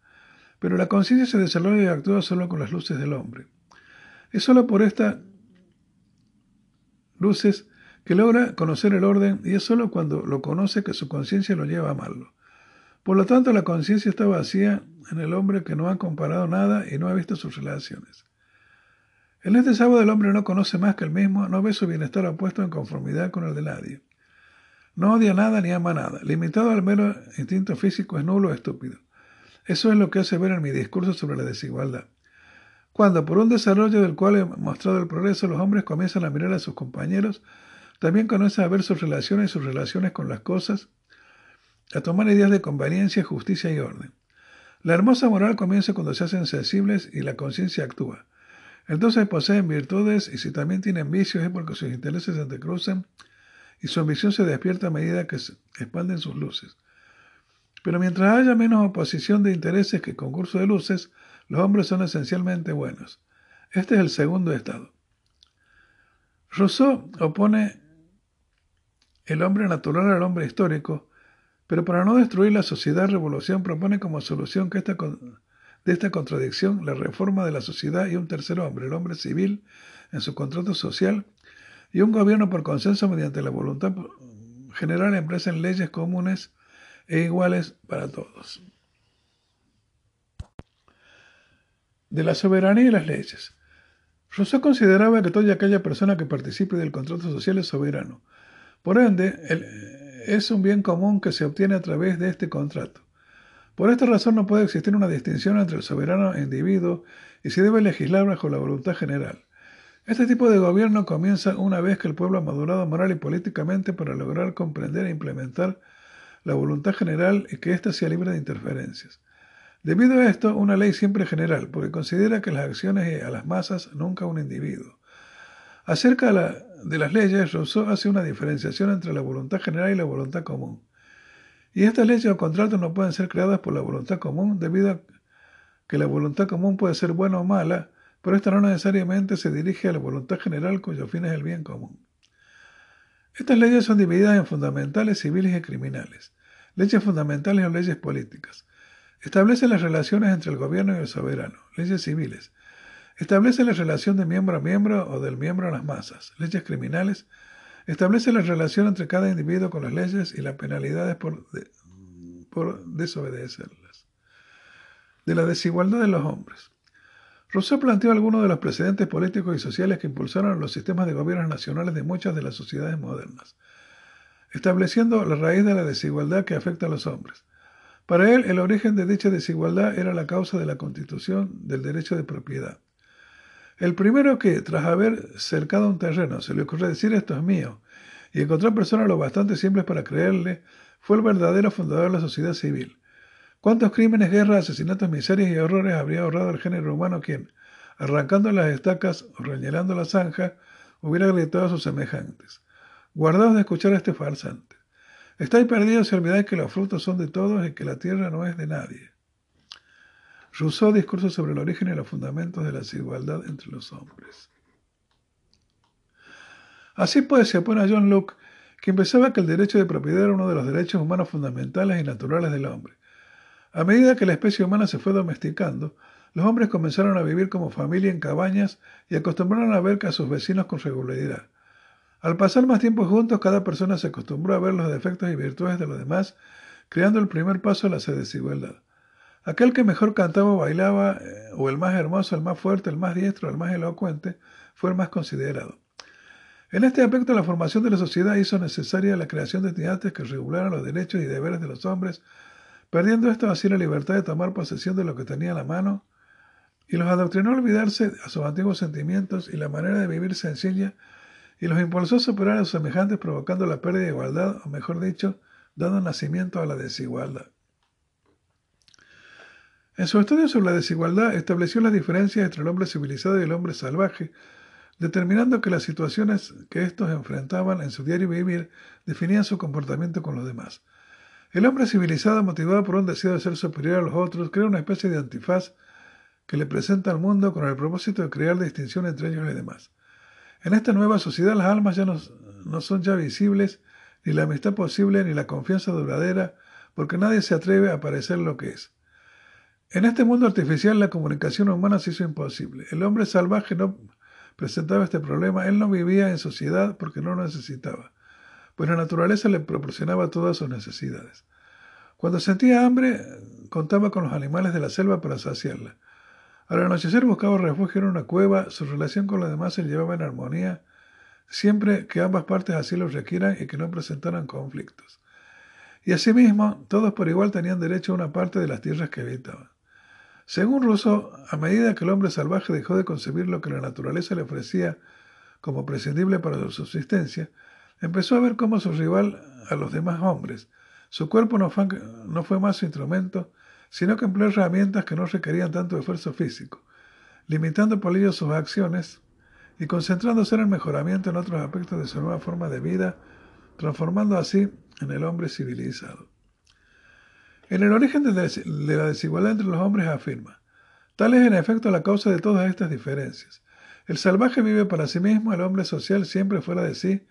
Speaker 2: Pero la conciencia se desarrolla y actúa solo con las luces del hombre. Es solo por estas luces que logra conocer el orden y es solo cuando lo conoce que su conciencia lo lleva a amarlo. Por lo tanto, la conciencia está vacía en el hombre que no ha comparado nada y no ha visto sus relaciones. En este sábado el hombre no conoce más que el mismo, no ve su bienestar opuesto en conformidad con el de nadie. No odia nada ni ama nada. Limitado al mero instinto físico es nulo o estúpido. Eso es lo que hace ver en mi discurso sobre la desigualdad. Cuando, por un desarrollo del cual he mostrado el progreso, los hombres comienzan a mirar a sus compañeros, también comienzan a ver sus relaciones y sus relaciones con las cosas, a tomar ideas de conveniencia, justicia y orden. La hermosa moral comienza cuando se hacen sensibles y la conciencia actúa. Entonces poseen virtudes y si también tienen vicios es porque sus intereses se entrecruzan y su ambición se despierta a medida que se expanden sus luces. Pero mientras haya menos oposición de intereses que concurso de luces, los hombres son esencialmente buenos. Este es el segundo estado. Rousseau opone el hombre natural al hombre histórico, pero para no destruir la sociedad, revolución propone como solución que esta de esta contradicción la reforma de la sociedad y un tercer hombre, el hombre civil, en su contrato social, y un gobierno por consenso mediante la voluntad general empresa en leyes comunes e iguales para todos. De la soberanía y las leyes. Rousseau consideraba que toda aquella persona que participe del contrato social es soberano. Por ende, es un bien común que se obtiene a través de este contrato. Por esta razón no puede existir una distinción entre el soberano e individuo y se debe legislar bajo la voluntad general. Este tipo de gobierno comienza una vez que el pueblo ha madurado moral y políticamente para lograr comprender e implementar la voluntad general y que ésta sea libre de interferencias. Debido a esto, una ley siempre es general, porque considera que las acciones a las masas, nunca a un individuo. Acerca de, las leyes, Rousseau hace una diferenciación entre la voluntad general y la voluntad común. Y estas leyes o contratos no pueden ser creadas por la voluntad común, debido a que la voluntad común puede ser buena o mala, pero esta no necesariamente se dirige a la voluntad general cuyo fin es el bien común. Estas leyes son divididas en fundamentales, civiles y criminales, leyes fundamentales o leyes políticas. Establecen las relaciones entre el gobierno y el soberano, leyes civiles. Establece la relación de miembro a miembro o del miembro a las masas, leyes criminales. Establece la relación entre cada individuo con las leyes y las penalidades por, desobedecerlas. De la desigualdad de los hombres. Rousseau planteó algunos de los precedentes políticos y sociales que impulsaron los sistemas de gobiernos nacionales de muchas de las sociedades modernas, estableciendo la raíz de la desigualdad que afecta a los hombres. Para él, el origen de dicha desigualdad era la causa de la constitución del derecho de propiedad. El primero que, tras haber cercado un terreno, se le ocurrió decir esto es mío, y encontró personas lo bastante simples para creerle, fue el verdadero fundador de la sociedad civil. ¿Cuántos crímenes, guerras, asesinatos, miserias y horrores habría ahorrado el género humano quien, arrancando las estacas o reñelando la zanja, hubiera gritado a sus semejantes? Guardaos de escuchar a este farsante. Estáis perdidos si olvidáis que los frutos son de todos y que la tierra no es de nadie. Rousseau discurso sobre el origen y los fundamentos de la desigualdad entre los hombres. Así pues, se opone a John Locke, quien pensaba que el derecho de propiedad era uno de los derechos humanos fundamentales y naturales del hombre, a medida que la especie humana se fue domesticando, los hombres comenzaron a vivir como familia en cabañas y acostumbraron a ver a sus vecinos con regularidad. Al pasar más tiempo juntos, cada persona se acostumbró a ver los defectos y virtudes de los demás, creando el primer paso a la desigualdad. Aquel que mejor cantaba o bailaba, eh, o el más hermoso, el más fuerte, el más diestro, el más elocuente, fue el más considerado. En este aspecto, la formación de la sociedad hizo necesaria la creación de entidades que regularan los derechos y deberes de los hombres perdiendo esto así la libertad de tomar posesión de lo que tenía a la mano, y los adoctrinó a olvidarse a sus antiguos sentimientos y la manera de vivir sencilla, y los impulsó a superar a sus semejantes provocando la pérdida de igualdad, o mejor dicho, dando nacimiento a la desigualdad. En su estudio sobre la desigualdad estableció las diferencias entre el hombre civilizado y el hombre salvaje, determinando que las situaciones que estos enfrentaban en su diario vivir definían su comportamiento con los demás. El hombre civilizado, motivado por un deseo de ser superior a los otros, crea una especie de antifaz que le presenta al mundo con el propósito de crear distinción entre ellos y demás. En esta nueva sociedad las almas ya no, no son ya visibles, ni la amistad posible, ni la confianza duradera, porque nadie se atreve a parecer lo que es. En este mundo artificial la comunicación humana se hizo imposible. El hombre salvaje no presentaba este problema, él no vivía en sociedad porque no lo necesitaba, pues la naturaleza le proporcionaba todas sus necesidades. Cuando sentía hambre, contaba con los animales de la selva para saciarla. Al anochecer buscaba refugio en una cueva, su relación con los demás se llevaba en armonía, siempre que ambas partes así lo requieran y que no presentaran conflictos. Y asimismo, todos por igual tenían derecho a una parte de las tierras que habitaban. Según Rousseau, a medida que el hombre salvaje dejó de concebir lo que la naturaleza le ofrecía como prescindible para su subsistencia, empezó a ver cómo su rival a los demás hombres. Su cuerpo no fue, no fue más su instrumento, sino que empleó herramientas que no requerían tanto esfuerzo físico, limitando por ello sus acciones y concentrándose en el mejoramiento en otros aspectos de su nueva forma de vida, transformando así en el hombre civilizado. En el origen de la desigualdad entre los hombres afirma, tal es en efecto la causa de todas estas diferencias. El salvaje vive para sí mismo, el hombre social siempre fuera de sí,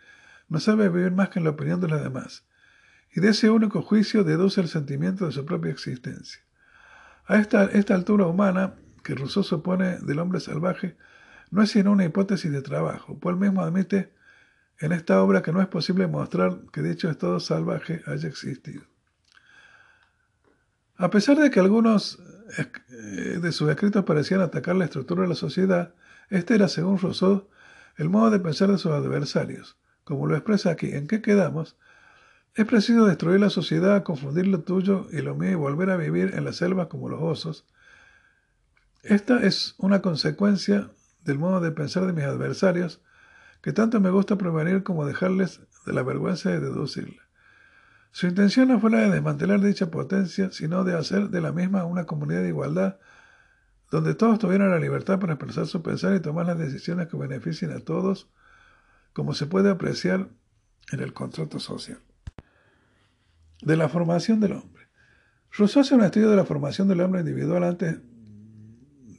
Speaker 2: no sabe vivir más que en la opinión de los demás, y de ese único juicio deduce el sentimiento de su propia existencia. A esta, esta altura humana, que Rousseau supone del hombre salvaje, no es sino una hipótesis de trabajo, pues él mismo admite en esta obra que no es posible mostrar que dicho estado salvaje haya existido. A pesar de que algunos eh, de sus escritos parecían atacar la estructura de la sociedad, este era, según Rousseau, el modo de pensar de sus adversarios. Como lo expresa aquí, ¿en qué quedamos? Es preciso destruir la sociedad, confundir lo tuyo y lo mío y volver a vivir en la selva como los osos. Esta es una consecuencia del modo de pensar de mis adversarios, que tanto me gusta prevenir como dejarles de la vergüenza de deducirla. Su intención no fue la de desmantelar dicha potencia, sino de hacer de la misma una comunidad de igualdad, donde todos tuvieran la libertad para expresar su pensar y tomar las decisiones que beneficien a todos, como se puede apreciar en el contrato social de la formación del hombre. Rousseau hace un estudio de la formación del hombre individual antes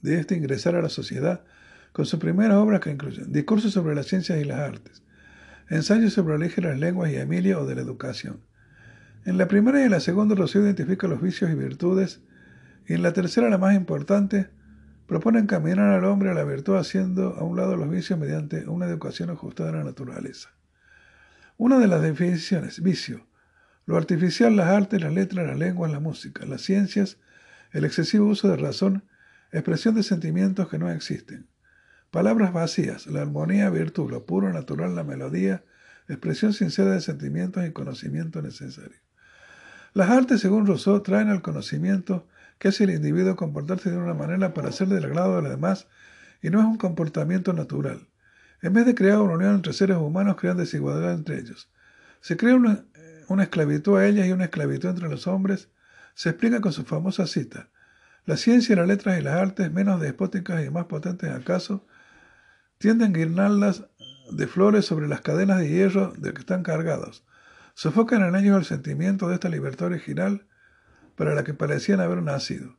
Speaker 2: de este ingresar a la sociedad con sus primeras obras que incluyen discursos sobre las ciencias y las artes, ensayos sobre el origen de las lenguas y Emilia o de la educación. En la primera y en la segunda Rousseau identifica los vicios y virtudes y en la tercera, la más importante, propone encaminar al hombre a la virtud haciendo a un lado los vicios mediante una educación ajustada a la naturaleza. Una de las definiciones, vicio, lo artificial, las artes, las letras, las lenguas, la música, las ciencias, el excesivo uso de razón, expresión de sentimientos que no existen. Palabras vacías, la armonía, virtud, lo puro, natural, la melodía, expresión sincera de sentimientos y conocimiento necesario. Las artes, según Rousseau, traen al conocimiento que hace el individuo comportarse de una manera para ser del agrado de los demás y no es un comportamiento natural. En vez de crear una unión entre seres humanos, crean desigualdad entre ellos. Se crea una una esclavitud a ellas y una esclavitud entre los hombres, se explica con su famosa cita. La ciencia, las letras y las artes, menos despóticas y más potentes acaso, tienden guirnaldas de flores sobre las cadenas de hierro de que están cargados. Sofocan en ellos el sentimiento de esta libertad original para la que parecían haber nacido.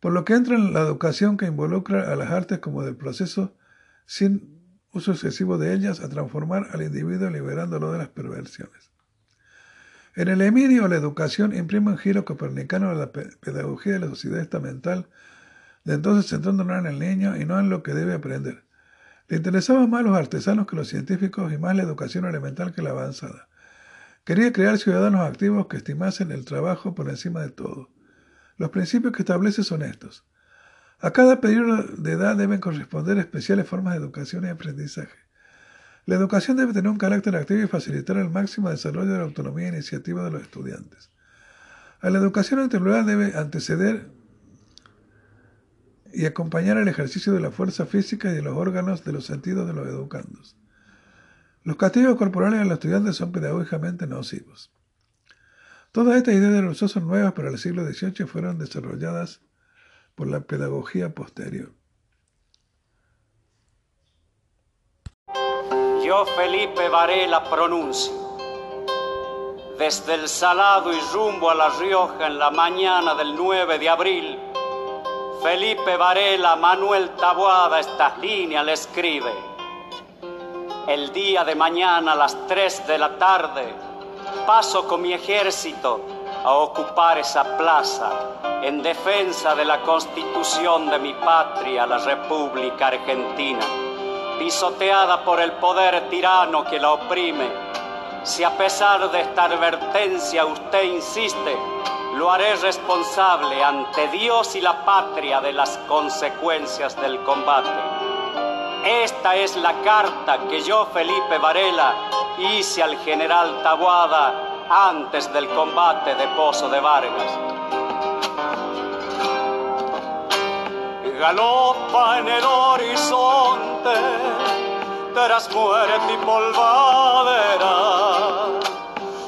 Speaker 2: Por lo que entra en la educación que involucra a las artes como del proceso, sin uso excesivo de ellas, a transformar al individuo liberándolo de las perversiones. En el Emidio, la educación imprime un giro copernicano a la pedagogía de la sociedad estamental, de entonces centrándonos en el niño y no en lo que debe aprender. Le interesaban más los artesanos que los científicos y más la educación elemental que la avanzada. Quería crear ciudadanos activos que estimasen el trabajo por encima de todo. Los principios que establece son estos. A cada periodo de edad deben corresponder especiales formas de educación y aprendizaje. La educación debe tener un carácter activo y facilitar el máximo desarrollo de la autonomía e iniciativa de los estudiantes. A la educación integral debe anteceder y acompañar el ejercicio de la fuerza física y de los órganos de los sentidos de los educandos. Los castigos corporales a los estudiantes son pedagógicamente nocivos. Todas estas ideas de Rousseau son nuevas para el siglo XVIII y fueron desarrolladas por la pedagogía posterior.
Speaker 5: yo Felipe Varela pronuncio. Desde el Salado y rumbo a La Rioja en la mañana del 9 de abril, Felipe Varela, Manuel Taboada estas líneas le escribe. El día de mañana a las 3 de la tarde paso con mi ejército a ocupar esa plaza en defensa de la constitución de mi patria, la República Argentina, pisoteada por el poder tirano que la oprime. Si a pesar de esta advertencia usted insiste, lo haré responsable ante Dios y la patria de las consecuencias del combate. Esta es la carta que yo, Felipe Varela, hice al general Tabuada antes del combate de Pozo de Vargas. Galopa en el horizonte tras muerte y polvadera,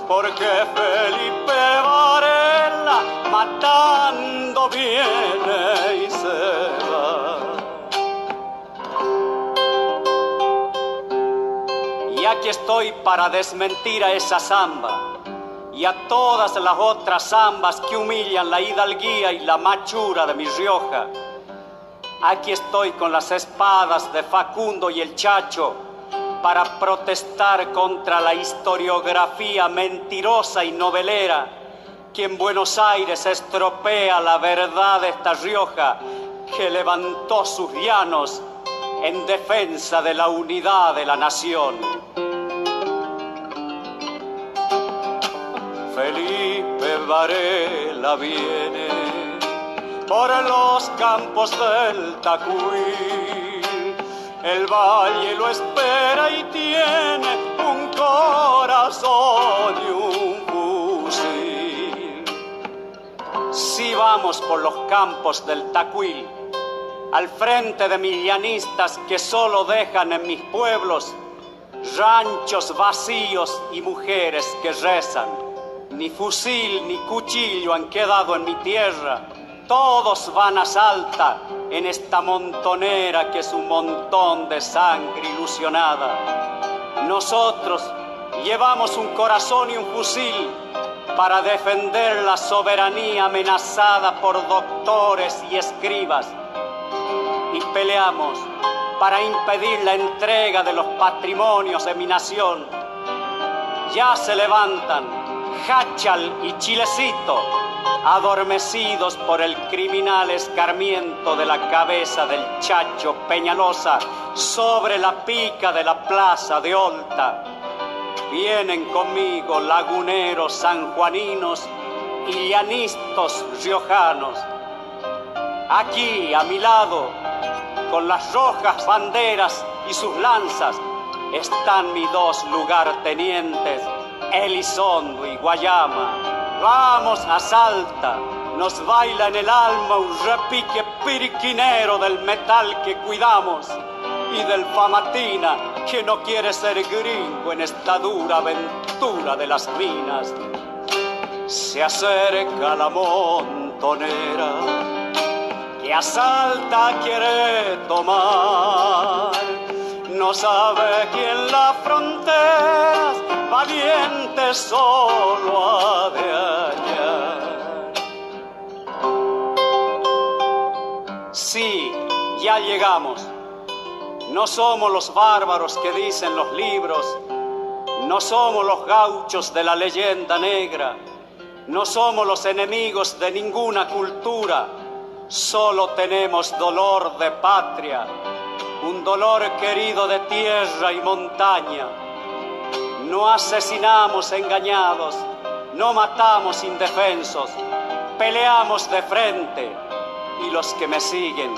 Speaker 5: porque Felipe Varela matando viene aquí estoy para desmentir a esa zamba y a todas las otras zambas que humillan la hidalguía y la machura de mi Rioja. Aquí estoy con las espadas de Facundo y el Chacho para protestar contra la historiografía mentirosa y novelera que en Buenos Aires estropea la verdad de esta Rioja que levantó sus llanos en defensa de la unidad de la nación. Felipe Varela viene por los campos del Tacuí. El valle lo espera y tiene un corazón y un fusil. Si vamos por los campos del Tacuí, al frente de millanistas que solo dejan en mis pueblos ranchos vacíos y mujeres que rezan ni fusil ni cuchillo han quedado en mi tierra. Todos van a salta en esta montonera que es un montón de sangre ilusionada. Nosotros llevamos un corazón y un fusil para defender la soberanía amenazada por doctores y escribas. Y peleamos para impedir la entrega de los patrimonios de mi nación. Ya se levantan Hachal y Chilecito, adormecidos por el criminal escarmiento de la cabeza del Chacho Peñalosa sobre la pica de la plaza de Olta. Vienen conmigo laguneros sanjuaninos y llanistos riojanos. Aquí, a mi lado, con las rojas banderas y sus lanzas, están mis dos lugartenientes Elizondo y Guayama. Vamos a Salta, nos baila en el alma un repique piriquinero del metal que cuidamos y del Famatina que no quiere ser gringo en esta dura aventura de las minas. Se acerca la montonera que a Salta quiere tomar. No sabe quién la frontera valiente solo ha de hallar. Sí, ya llegamos. No somos los bárbaros que dicen los libros, no somos los gauchos de la leyenda negra, no somos los enemigos de ninguna cultura, solo tenemos dolor de patria, un dolor querido de tierra y montaña no asesinamos engañados, no matamos indefensos, peleamos de frente y los que me siguen,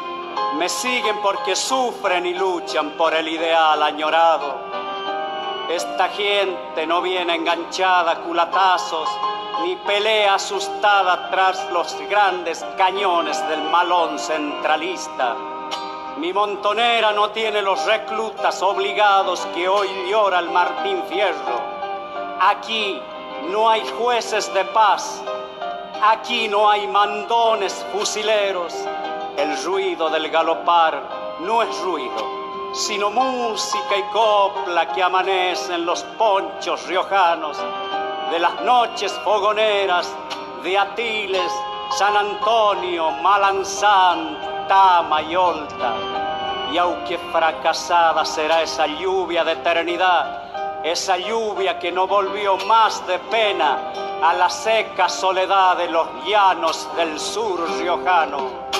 Speaker 5: me siguen porque sufren y luchan por el ideal añorado. Esta gente no viene enganchada a culatazos, ni pelea asustada tras los grandes cañones del malón centralista mi montonera no tiene los reclutas obligados que hoy llora el Martín Fierro. Aquí no hay jueces de paz. Aquí no hay mandones fusileros. El ruido del galopar no es ruido. Sino música y copla que amanecen los ponchos riojanos de las noches fogoneras de Atiles, San Antonio, Malanzán, Tama y Olta. Y aunque fracasada será esa lluvia de eternidad, esa lluvia que no volvió más de pena a la seca soledad de los llanos del sur riojano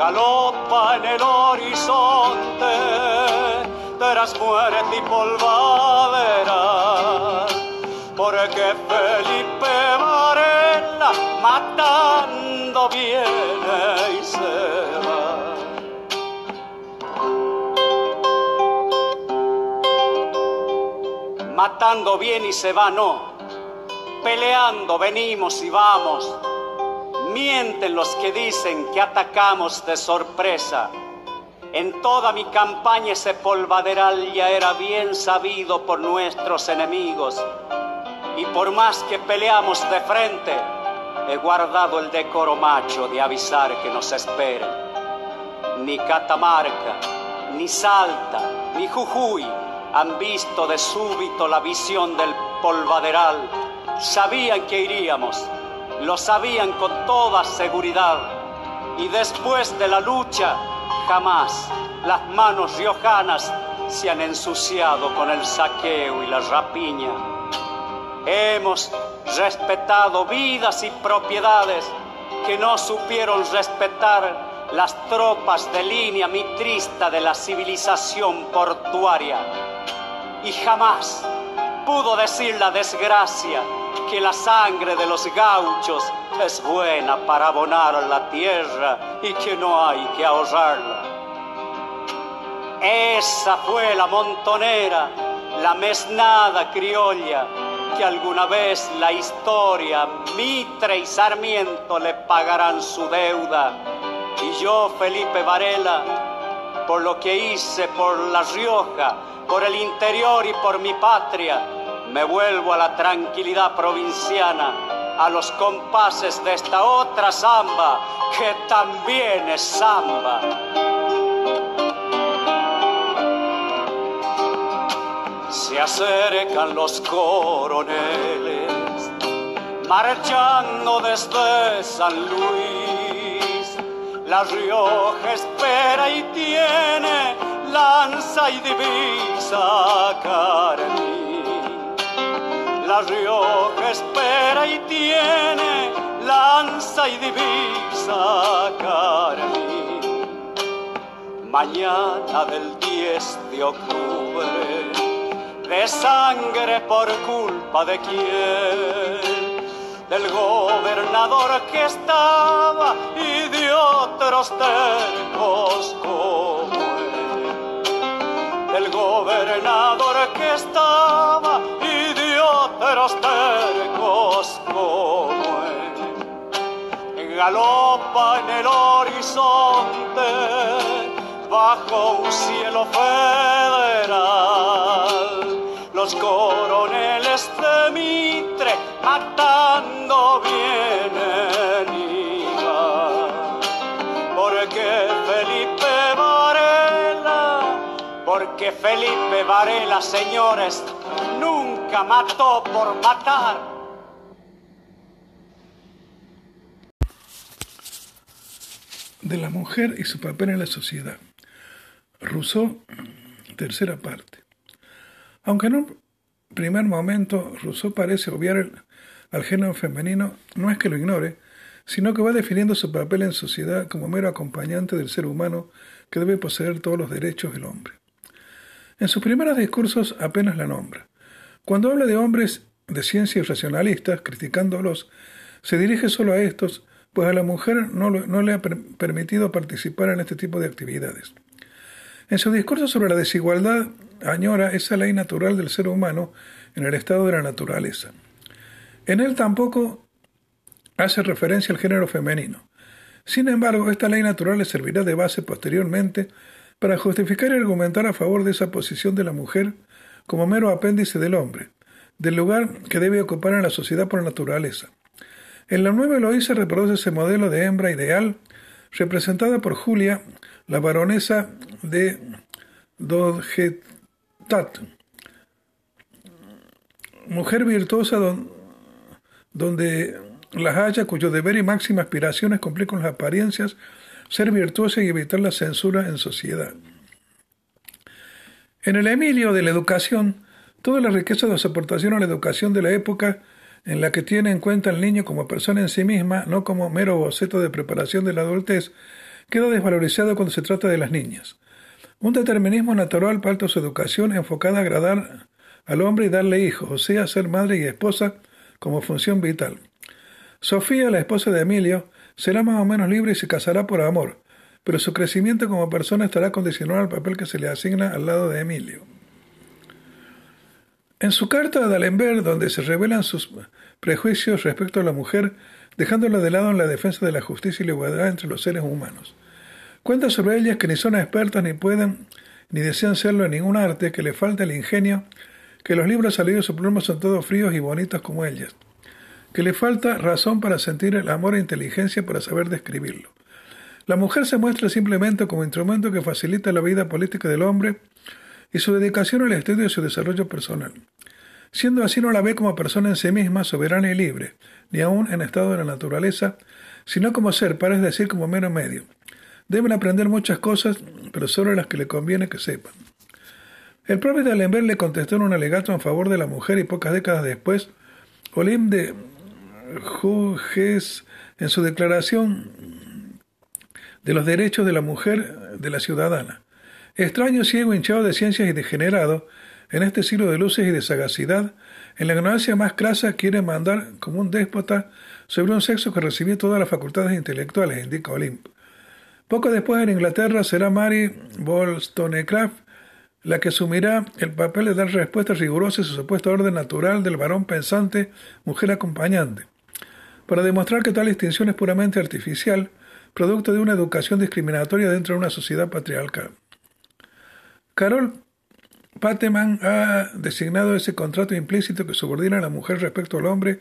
Speaker 5: galopa en el horizonte tras muerte y polvadera, porque Felipe Varela matando viene y se va. Matando bien y se va, no. Peleando venimos y vamos Mienten los que dicen que atacamos de sorpresa. En toda mi campaña ese polvaderal ya era bien sabido por nuestros enemigos. Y por más que peleamos de frente, he guardado el decoro macho de avisar que nos esperen. Ni Catamarca, ni Salta, ni Jujuy han visto de súbito la visión del polvaderal. Sabían que iríamos lo sabían con toda seguridad. Y después de la lucha, jamás las manos riojanas se han ensuciado con el saqueo y la rapiña. Hemos respetado vidas y propiedades que no supieron respetar las tropas de línea mitrista de la civilización portuaria. Y jamás pudo decir la desgracia que la sangre de los gauchos es buena para abonar la tierra y que no hay que ahorrarla. Esa fue la montonera, la mesnada criolla que alguna vez la historia, Mitre y Sarmiento le pagarán su deuda. Y yo, Felipe Varela, por lo que hice por La Rioja, por el interior y por mi patria, me vuelvo a la tranquilidad provinciana, a los compases de esta otra samba, que también es samba. Se acercan los coroneles, marchando desde San Luis. La Rioja espera y tiene lanza y divisa carmín. La Rioja espera y tiene lanza y divisa carmín. Mañana del 10 de octubre, de sangre por culpa de quién, del gobernador que estaba y de otros tercos como él. Del gobernador que estaba y otros tercos como él. Galopa en el horizonte bajo un cielo federal. Los coroneles de Mitre matando vienen Felipe Varela, señores, nunca mató por matar.
Speaker 2: De la mujer y su papel en la sociedad. Rousseau, tercera parte. Aunque en un primer momento Rousseau parece obviar al género femenino, no es que lo ignore, sino que va definiendo su papel en sociedad como mero acompañante del ser humano que debe poseer todos los derechos del hombre. En sus primeros discursos apenas la nombra. Cuando habla de hombres de ciencia y racionalistas, criticándolos, se dirige solo a estos, pues a la mujer no, no le ha permitido participar en este tipo de actividades. En su discurso sobre la desigualdad, añora esa ley natural del ser humano en el estado de la naturaleza. En él tampoco hace referencia al género femenino. Sin embargo, esta ley natural le servirá de base posteriormente para justificar y argumentar a favor de esa posición de la mujer como mero apéndice del hombre, del lugar que debe ocupar en la sociedad por naturaleza. En la nueva Eloísa reproduce ese modelo de hembra ideal, representada por Julia, la baronesa de Dodgetat. Mujer virtuosa donde las haya cuyo deber y máxima aspiración es cumplir con las apariencias, ser virtuosa y evitar la censura en sociedad. En el Emilio de la educación, toda la riqueza de su aportación a la educación de la época en la que tiene en cuenta al niño como persona en sí misma, no como mero boceto de preparación de la adultez, queda desvalorizado cuando se trata de las niñas. Un determinismo natural parte de su educación enfocada a agradar al hombre y darle hijos, o sea, ser madre y esposa como función vital. Sofía, la esposa de Emilio, será más o menos libre y se casará por amor, pero su crecimiento como persona estará condicionado al papel que se le asigna al lado de Emilio. En su carta a D'Alembert, donde se revelan sus prejuicios respecto a la mujer, dejándola de lado en la defensa de la justicia y la igualdad entre los seres humanos. Cuenta sobre ellas que ni son expertas ni pueden ni desean serlo en ningún arte, que le falta el ingenio, que los libros salidos de su pluma son todos fríos y bonitos como ellas, que le falta razón para sentir el amor e inteligencia para saber describirlo. La mujer se muestra simplemente como instrumento que facilita la vida política del hombre y su dedicación al estudio y su desarrollo personal. Siendo así no la ve como persona en sí misma, soberana y libre, ni aun en estado de la naturaleza, sino como ser, para decir, como mero medio. Deben aprender muchas cosas, pero solo las que le conviene que sepan. El propio D'Alembert le contestó en un alegato en favor de la mujer y pocas décadas después, Olim de Juges, en su declaración de los derechos de la mujer de la ciudadana. Extraño, ciego, hinchado de ciencias y degenerado, en este siglo de luces y de sagacidad, en la ignorancia más crasa quiere mandar como un déspota sobre un sexo que recibió todas las facultades intelectuales, indica Olimp. Poco después en Inglaterra será Mary Wollstonecraft la que asumirá el papel de dar respuestas rigurosas a su supuesto orden natural del varón pensante, mujer acompañante. Para demostrar que tal distinción es puramente artificial, producto de una educación discriminatoria dentro de una sociedad patriarcal. Carol Pateman ha designado ese contrato implícito que subordina a la mujer respecto al hombre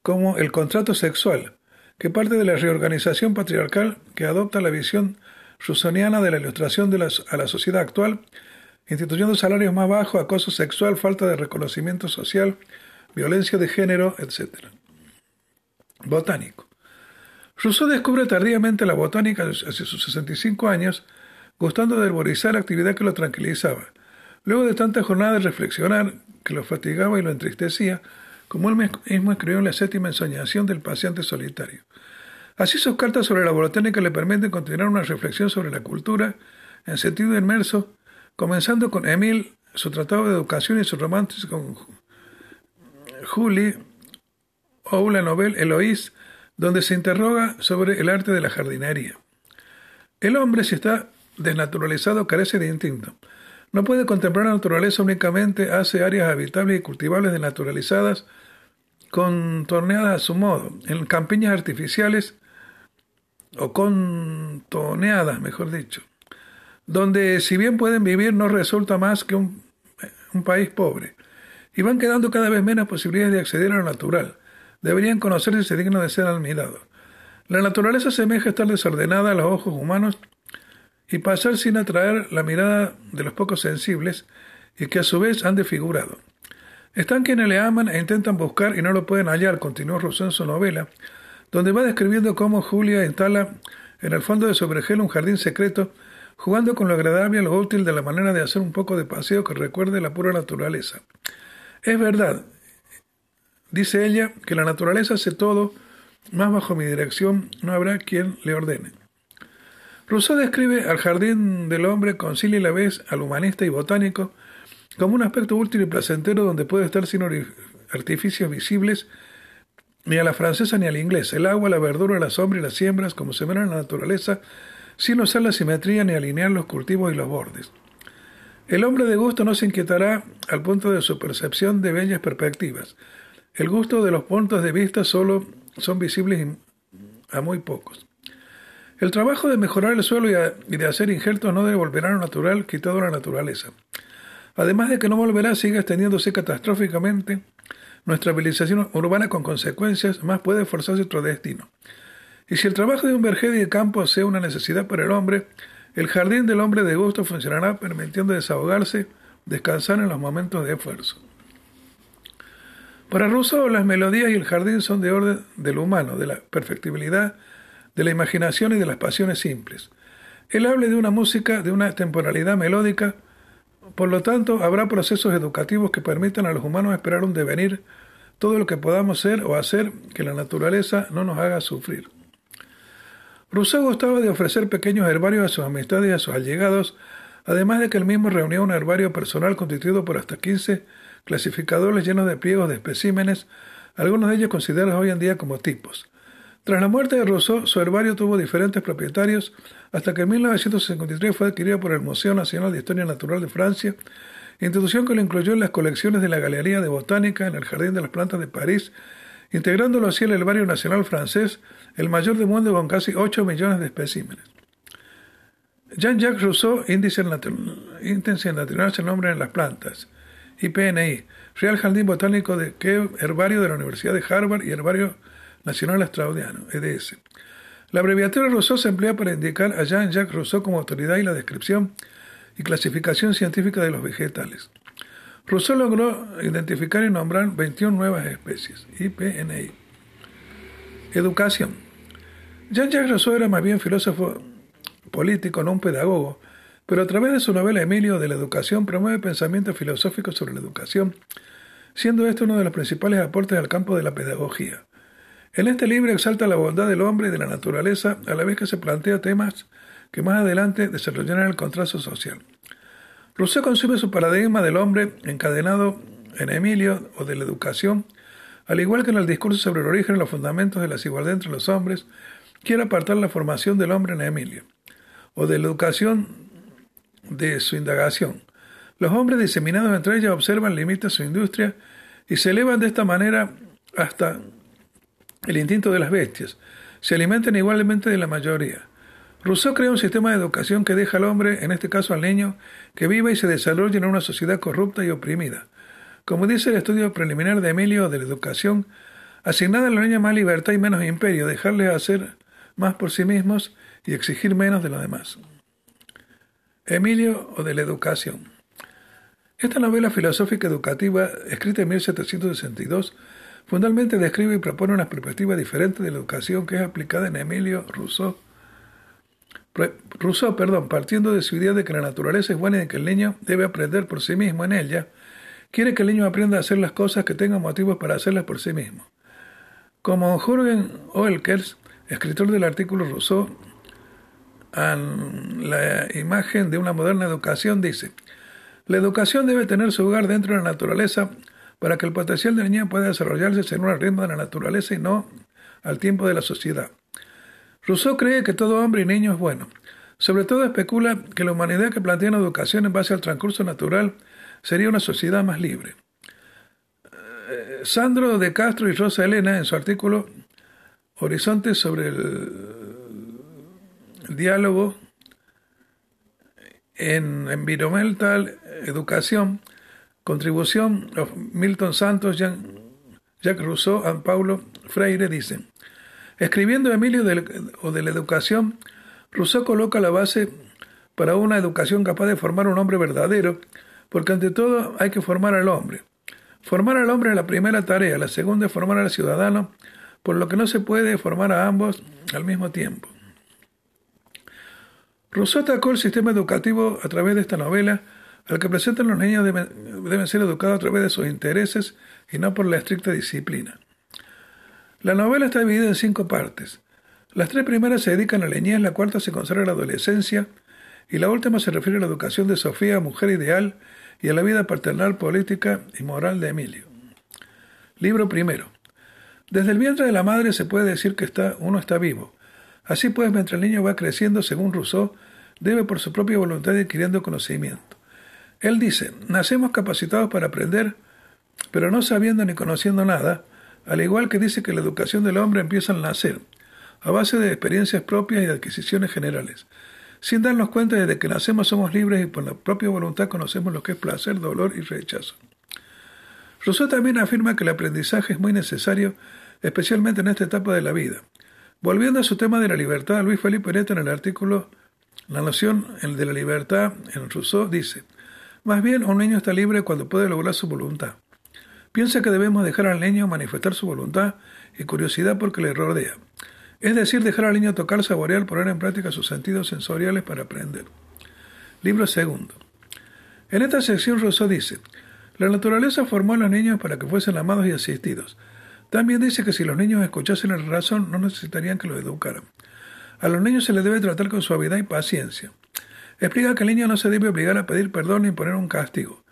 Speaker 2: como el contrato sexual, que parte de la reorganización patriarcal que adopta la visión rusoniana de la ilustración de a la sociedad actual, instituyendo salarios más bajos, acoso sexual, falta de reconocimiento social, violencia de género, etc. Botánico. Rousseau descubre tardíamente la botánica hacia sus 65 años gustando de herborizar actividad que lo tranquilizaba. Luego de tantas jornadas de reflexionar que lo fatigaba y lo entristecía, como él mismo escribió en la séptima ensoñación del paciente solitario. Así sus cartas sobre la botánica le permiten continuar una reflexión sobre la cultura en sentido inmerso, comenzando con Emile, su tratado de educación y su romance con Julie, o la novela Eloís, donde se interroga sobre el arte de la jardinería. El hombre, si está desnaturalizado carece de instinto. No puede contemplar la naturaleza únicamente, hace áreas habitables y cultivables desnaturalizadas, contorneadas a su modo, en campiñas artificiales o contoneadas, mejor dicho, donde si bien pueden vivir no resulta más que un país pobre, y van quedando cada vez menos posibilidades de acceder a lo natural. Deberían conocerse y de ser admirados. La naturaleza semeja estar desordenada a los ojos humanos y pasar sin atraer la mirada de los pocos sensibles y que a su vez han desfigurado. Están quienes le aman e intentan buscar y no lo pueden hallar, continuó Rousseau en su novela, donde va describiendo cómo Julia instala en el fondo de su un jardín secreto, jugando con lo agradable y lo útil de la manera de hacer un poco de paseo que recuerde la pura naturaleza. Es verdad, dice ella, que la naturaleza hace todo, más bajo mi dirección no habrá quien le ordene. Rousseau describe al jardín del hombre con y la vez al humanista y botánico como un aspecto útil y placentero donde puede estar sin artificios visibles ni a la francesa ni a la inglesa, el agua, la verdura, la sombra y las siembras como se ven en la naturaleza, sin usar la simetría ni alinear los cultivos y los bordes. El hombre de gusto no se inquietará al punto de su percepción de bellas perspectivas. El gusto de los puntos de vista solo son visibles a muy pocos. El trabajo de mejorar el suelo y de hacer injertos no debe volver a lo natural, quitado la naturaleza. Además de que no volverá, sigue extendiéndose catastróficamente nuestra civilización urbana con consecuencias, más puede forzarse otro destino. Y si el trabajo de un vergel y de campo sea una necesidad para el hombre, el jardín del hombre de gusto funcionará permitiendo desahogarse, descansar en los momentos de esfuerzo. Para Rousseau, las melodías y el jardín son de orden de lo humano, de la perfectibilidad, de la imaginación y de las pasiones simples. Él habla de una música de una temporalidad melódica, por lo tanto, habrá procesos educativos que permitan a los humanos esperar un devenir, todo lo que podamos ser o hacer que la naturaleza no nos haga sufrir. Rousseau gustaba de ofrecer pequeños herbarios a sus amistades y a sus allegados, además de que él mismo reunía un herbario personal constituido por hasta 15 clasificadores llenos de pliegos de especímenes, algunos de ellos considerados hoy en día como tipos. Tras la muerte de Rousseau, su herbario tuvo diferentes propietarios hasta que en 1953 fue adquirido por el Museo Nacional de Historia Natural de Francia, institución que lo incluyó en las colecciones de la Galería de Botánica en el Jardín de las Plantas de París, integrándolo así al herbario nacional francés, el mayor del mundo con casi 8 millones de especímenes. Jean-Jacques Rousseau, Índice Nacional el Nombre en las Plantas, IPNI, Real Jardín Botánico de Herbario de la Universidad de Harvard y Herbario Nacional Australiano, EDS. La abreviatura Rousseau se emplea para indicar a Jean-Jacques Rousseau como autoridad y la descripción y clasificación científica de los vegetales. Rousseau logró identificar y nombrar 21 nuevas especies, IPNI. Educación. Jean-Jacques Rousseau era más bien filósofo político, no un pedagogo, pero a través de su novela Emilio de la Educación promueve pensamientos filosóficos sobre la educación, siendo esto uno de los principales aportes al campo de la pedagogía. En este libro exalta la bondad del hombre y de la naturaleza, a la vez que se plantea temas que más adelante desarrollarán el contraste social. Rousseau consume su paradigma del hombre encadenado en Emilio o de la educación, al igual que en el discurso sobre el origen y los fundamentos de la desigualdad entre los hombres, quiere apartar la formación del hombre en Emilio, o de la educación de su indagación. Los hombres diseminados entre ellos observan límites su industria y se elevan de esta manera hasta el instinto de las bestias. Se alimentan igualmente de la mayoría. Rousseau crea un sistema de educación que deja al hombre, en este caso al niño, que viva y se desarrolle en una sociedad corrupta y oprimida. Como dice el estudio preliminar de Emilio de la educación, asignada a los niños más libertad y menos imperio, dejarles hacer más por sí mismos y exigir menos de los demás. Emilio o de la educación. Esta novela filosófica educativa, escrita en 1762, fundamentalmente describe y propone una perspectiva diferente de la educación que es aplicada en Emilio Rousseau. Rousseau, perdón, partiendo de su idea de que la naturaleza es buena y que el niño debe aprender por sí mismo en ella, quiere que el niño aprenda a hacer las cosas que tengan motivos para hacerlas por sí mismo. Como Jürgen Oelkers, escritor del artículo Rousseau, en la imagen de una moderna educación, dice, la educación debe tener su lugar dentro de la naturaleza para que el potencial del niño pueda desarrollarse según el ritmo de la naturaleza y no al tiempo de la sociedad. Rousseau cree que todo hombre y niño es bueno. Sobre todo especula que la humanidad que plantea una educación en base al transcurso natural sería una sociedad más libre. Eh, Sandro de Castro y Rosa Elena, en su artículo Horizontes sobre el, diálogo en Environmental Educación, contribución de Milton Santos, Jacques Rousseau y Paulo Freire, dicen, escribiendo Emilio o de la educación, Rousseau coloca la base para una educación capaz de formar un hombre verdadero, porque ante todo hay que formar al hombre. Formar al hombre es la primera tarea, la segunda es formar al ciudadano, por lo que no se puede formar a ambos al mismo tiempo. Rousseau atacó el sistema educativo a través de esta novela, al que presentan los niños deben, ser educados a través de sus intereses y no por la estricta disciplina. La novela está dividida en cinco partes. Las tres primeras se dedican a la niñez, la cuarta se consagra a la adolescencia y la última se refiere a la educación de Sofía, mujer ideal, y a la vida paternal, política y moral de Emilio. Libro primero. Desde el vientre de la madre se puede decir que uno está vivo. Así pues, mientras el niño va creciendo, según Rousseau, debe por su propia voluntad ir adquiriendo conocimiento. Él dice, nacemos capacitados para aprender, pero no sabiendo ni conociendo nada, al igual que dice que la educación del hombre empieza al nacer, a base de experiencias propias y adquisiciones generales. Sin darnos cuenta de que nacemos somos libres y por la propia voluntad conocemos lo que es placer, dolor y rechazo. Rousseau también afirma que el aprendizaje es muy necesario, especialmente en esta etapa de la vida. Volviendo a su tema de la libertad, Luis Felipe Neto en el artículo La noción de la libertad en Rousseau dice, más bien un niño está libre cuando puede lograr su voluntad. Piensa que debemos dejar al niño manifestar su voluntad y curiosidad porque le rodea. Es decir, dejar al niño tocar, saborear, poner en práctica sus sentidos sensoriales para aprender. Libro segundo. En esta sección Rousseau dice, la naturaleza formó a los niños para que fuesen amados y asistidos. También dice que si los niños escuchasen la razón no necesitarían que los educaran. A los niños se les debe tratar con suavidad y paciencia. Explica que el niño no se debe obligar a pedir perdón ni poner un castigo.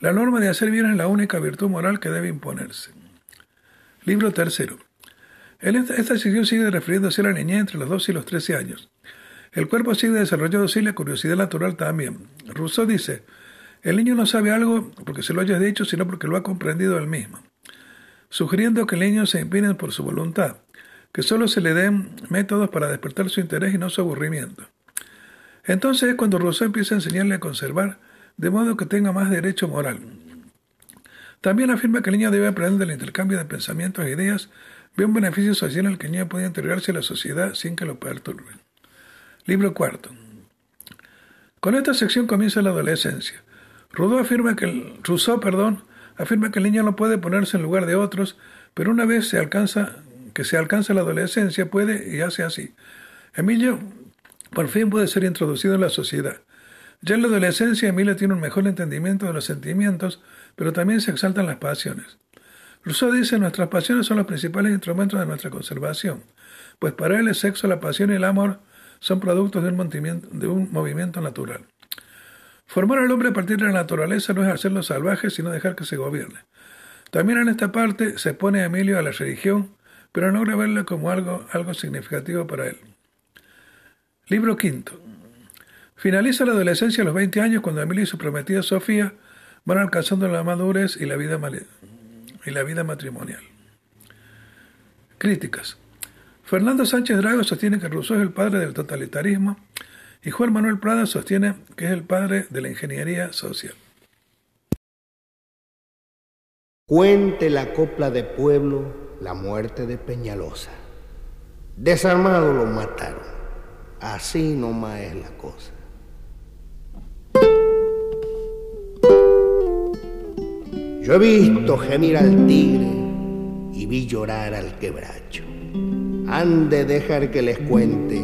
Speaker 2: La norma de hacer bien es la única virtud moral que debe imponerse. Libro tercero. Esta, sección sigue refiriéndose a la niñez entre los 12 y los 13 años. El cuerpo sigue desarrollándose y la curiosidad natural también. Rousseau dice, el niño no sabe algo porque se lo haya dicho, sino porque lo ha comprendido él mismo, sugiriendo que el niño se impide por su voluntad que solo se le den métodos para despertar su interés y no su aburrimiento. Entonces es cuando Rousseau empieza a enseñarle a conservar, de modo que tenga más derecho moral. También afirma que el niño debe aprender del intercambio de pensamientos e ideas, ve un beneficio social el que el niño puede integrarse a la sociedad sin que lo perturben. Libro cuarto. Con esta sección comienza la adolescencia. Rousseau Rousseau, perdón, afirma que el niño no puede ponerse en lugar de otros, pero una vez se alcanza que se alcanza la adolescencia puede y hace así. Emilio por fin puede ser introducido en la sociedad. Ya en la adolescencia Emilio tiene un mejor entendimiento de los sentimientos, pero también se exaltan las pasiones. Rousseau dice nuestras pasiones son los principales instrumentos de nuestra conservación, pues para él el sexo, la pasión y el amor son productos de un, de un movimiento natural. Formar al hombre a partir de la naturaleza no es hacerlo salvaje, sino dejar que se gobierne. También en esta parte se pone Emilio a la religión pero no verlo como algo, algo significativo para él. Libro quinto. Finaliza la adolescencia a los 20 años cuando Emilio y su prometida Sofía van alcanzando la madurez y la vida, y la vida matrimonial. Críticas. Fernando Sánchez Drago sostiene que Rousseau es el padre del totalitarismo y Juan Manuel Prada sostiene que es el padre de la ingeniería social.
Speaker 6: Cuente la copla de pueblo la muerte de Peñalosa. Desarmado lo mataron. Así nomás es la cosa. Yo he visto gemir al tigre y vi llorar al quebracho. Han de dejar que les cuente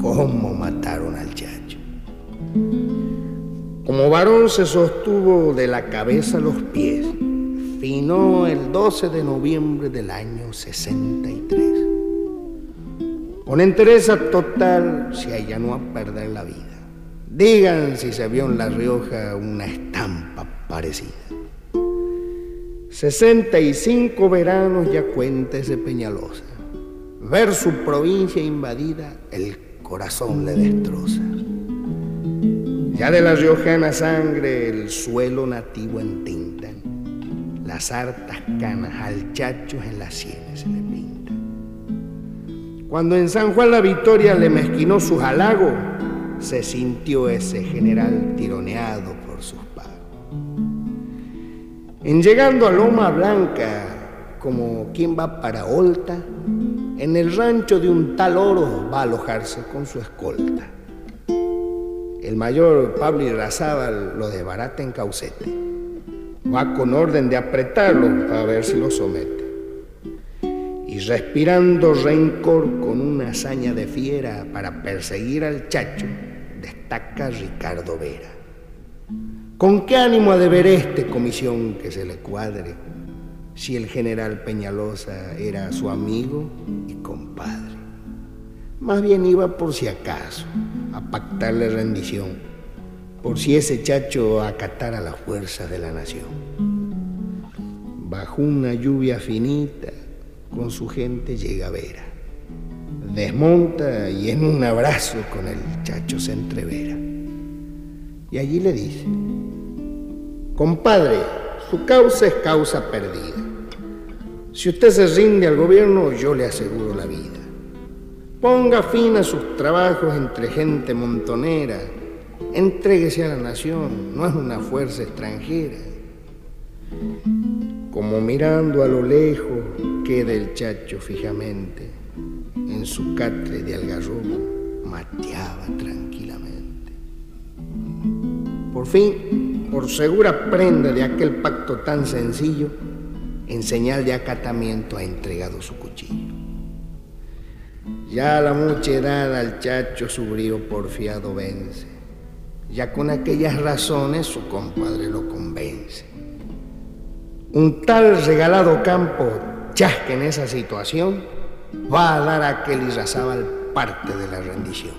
Speaker 6: cómo mataron al chacho. Como varón se sostuvo de la cabeza a los pies Finó el 12 de noviembre del año 63. Con entereza total se allanó a perder la vida. Digan si se vio en La Rioja una estampa parecida. 65 veranos ya cuenta ese Peñalosa. Ver su provincia invadida, el corazón le destroza. Ya de la riojana sangre el suelo nativo entinta las hartas canas al chacho en las sienes se le pintan. Cuando en San Juan la Victoria le mezquinó sus halagos, se sintió ese general tironeado por sus pagos. En llegando a Loma Blanca, como quien va para Olta, en el rancho de un tal oro va a alojarse con su escolta. El mayor Pablo Irrazábal lo desbarata en Caucete va con orden de apretarlo para ver si lo somete. Y respirando rencor con una hazaña de fiera para perseguir al chacho, destaca Ricardo Vera. ¿Con qué ánimo ha de ver este comisión que se le cuadre si el general Peñalosa era su amigo y compadre? Más bien iba por si acaso a pactarle rendición por si ese chacho acatara la fuerza de la nación. Bajo una lluvia finita, con su gente llega Vera. Desmonta y en un abrazo con el chacho se entrevera. Y allí le dice, compadre, su causa es causa perdida. Si usted se rinde al gobierno, yo le aseguro la vida. Ponga fin a sus trabajos entre gente montonera Entréguese a la nación, no es una fuerza extranjera. Como mirando a lo lejos queda el chacho fijamente, en su catre de algarrobo mateaba tranquilamente. Por fin, por segura prenda de aquel pacto tan sencillo, en señal de acatamiento ha entregado su cuchillo. Ya la mucha edad al chacho su brío porfiado vence. Ya con aquellas razones su compadre lo convence. Un tal regalado campo chasque en esa situación va a dar a aquel Irrazábal parte de la rendición.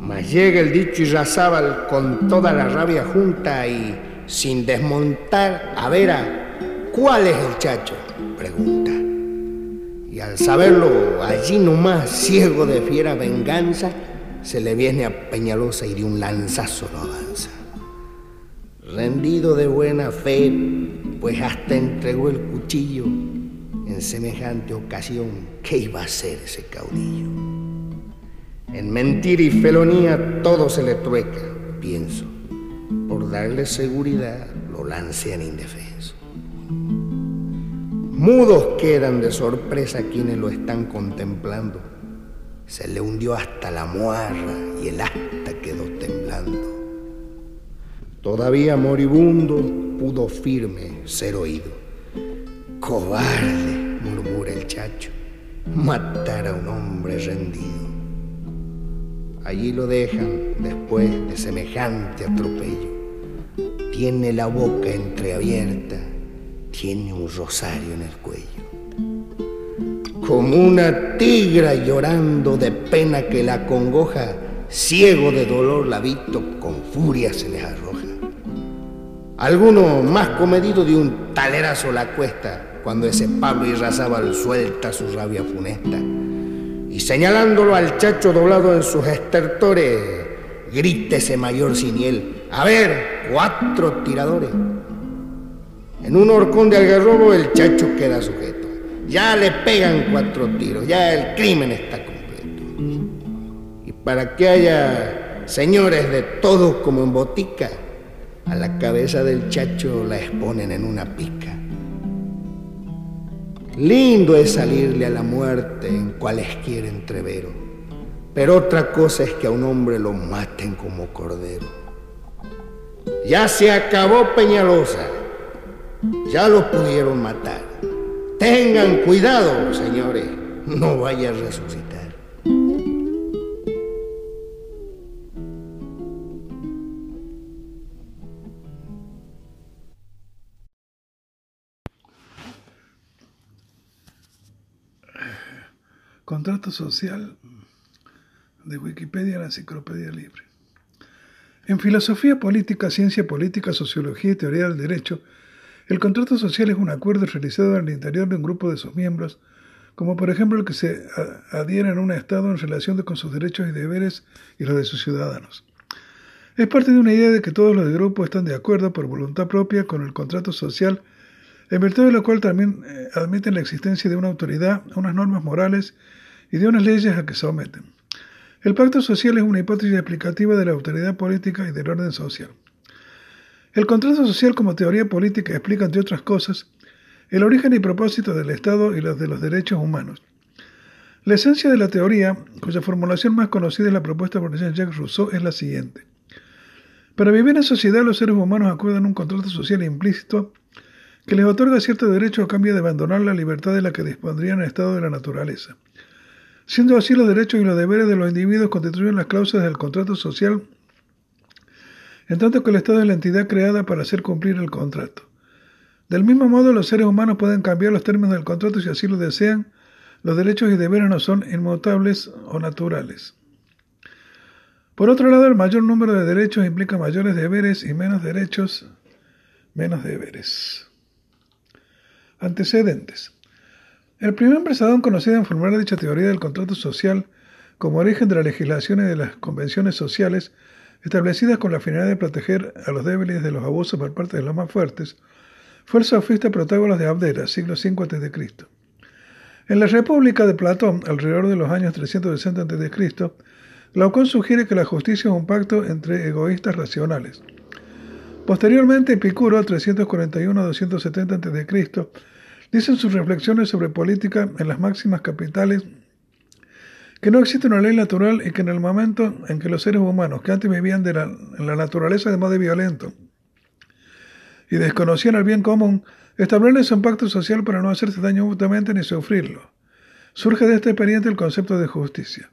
Speaker 6: Mas llega el dicho Irrazábal con toda la rabia junta y sin desmontar a ver ¿cuál es el chacho? pregunta. Y al saberlo allí nomás, ciego de fiera venganza, se le viene a Peñalosa y de un lanzazo lo avanza. Rendido de buena fe, pues hasta entregó el cuchillo en semejante ocasión, ¿qué iba a hacer ese caudillo? En mentira y felonía todo se le trueca, pienso. Por darle seguridad lo lancean indefenso. Mudos quedan de sorpresa quienes lo están contemplando. Se le hundió hasta la muarra y el asta quedó temblando. Todavía moribundo pudo firme ser oído. Cobarde, murmura el chacho, matar a un hombre rendido. Allí lo dejan después de semejante atropello. Tiene la boca entreabierta tiene un rosario en el cuello. Como una tigra llorando de pena que la congoja, ciego de dolor la visto, con furia se les arroja. Alguno más comedido de un talerazo la cuesta cuando ese Pablo Irrazábal suelta su rabia funesta y señalándolo al chacho doblado en sus estertores, grita ese mayor él, a ver, cuatro tiradores. En un horcón de algarrobo el chacho queda sujeto. Ya le pegan cuatro tiros, ya el crimen está completo. Y para que haya señores de todos como en botica, a la cabeza del chacho la exponen en una pica. Lindo es salirle a la muerte en cualesquiera entrevero, pero otra cosa es que a un hombre lo maten como cordero. Ya se acabó Peñalosa. Ya lo pudieron matar. Tengan cuidado, señores. No vaya a resucitar.
Speaker 2: Contrato social de Wikipedia, la enciclopedia libre. En filosofía política, ciencia política, sociología y teoría del derecho, el contrato social es un acuerdo realizado en el interior de un grupo de sus miembros, como por ejemplo el que se adhiere a un Estado en relación con sus derechos y deberes y los de sus ciudadanos. Es parte de una idea de que todos los del grupo están de acuerdo por voluntad propia con el contrato social, en virtud de lo cual también eh, admiten la existencia de una autoridad, unas normas morales y de unas leyes a que se someten. El pacto social es una hipótesis explicativa de la autoridad política y del orden social. El contrato social como teoría política explica, entre otras cosas, el origen y propósito del Estado y los de los derechos humanos. La esencia de la teoría, cuya formulación más conocida es la propuesta por Jean-Jacques Rousseau, es la siguiente. Para vivir en sociedad, los seres humanos acuerdan un contrato social implícito que les otorga cierto derecho a cambio de abandonar la libertad de la que dispondría en el estado de la naturaleza. Siendo así los derechos y los deberes de los individuos constituyen las cláusulas del contrato social en tanto que el Estado es la entidad creada para hacer cumplir el contrato. Del mismo modo, los seres humanos pueden cambiar los términos del contrato si así lo desean. Los derechos y deberes no son inmutables o naturales. Por otro lado, el mayor número de derechos implica mayores deberes y menos derechos, menos deberes. Antecedentes. El primer empresador conocido en formular dicha teoría del contrato social como origen de las legislaciones y de las convenciones sociales establecidas con la finalidad de proteger a los débiles de los abusos por parte de los más fuertes, fue el sofista Protágoras de Abdera, siglo V a.C. En la República de Platón, alrededor de los años 360 a.C., Glaucón sugiere que la justicia es un pacto entre egoístas racionales. Posteriormente, Epicuro, 341-270 a.C., dice en sus reflexiones sobre política en las máximas capitales que no existe una ley natural y que en el momento en que los seres humanos, que antes vivían de la, en la naturaleza de modo violento y desconocían el bien común, establecen un pacto social para no hacerse daño mutuamente ni sufrirlo. Surge de esta experiencia el concepto de justicia.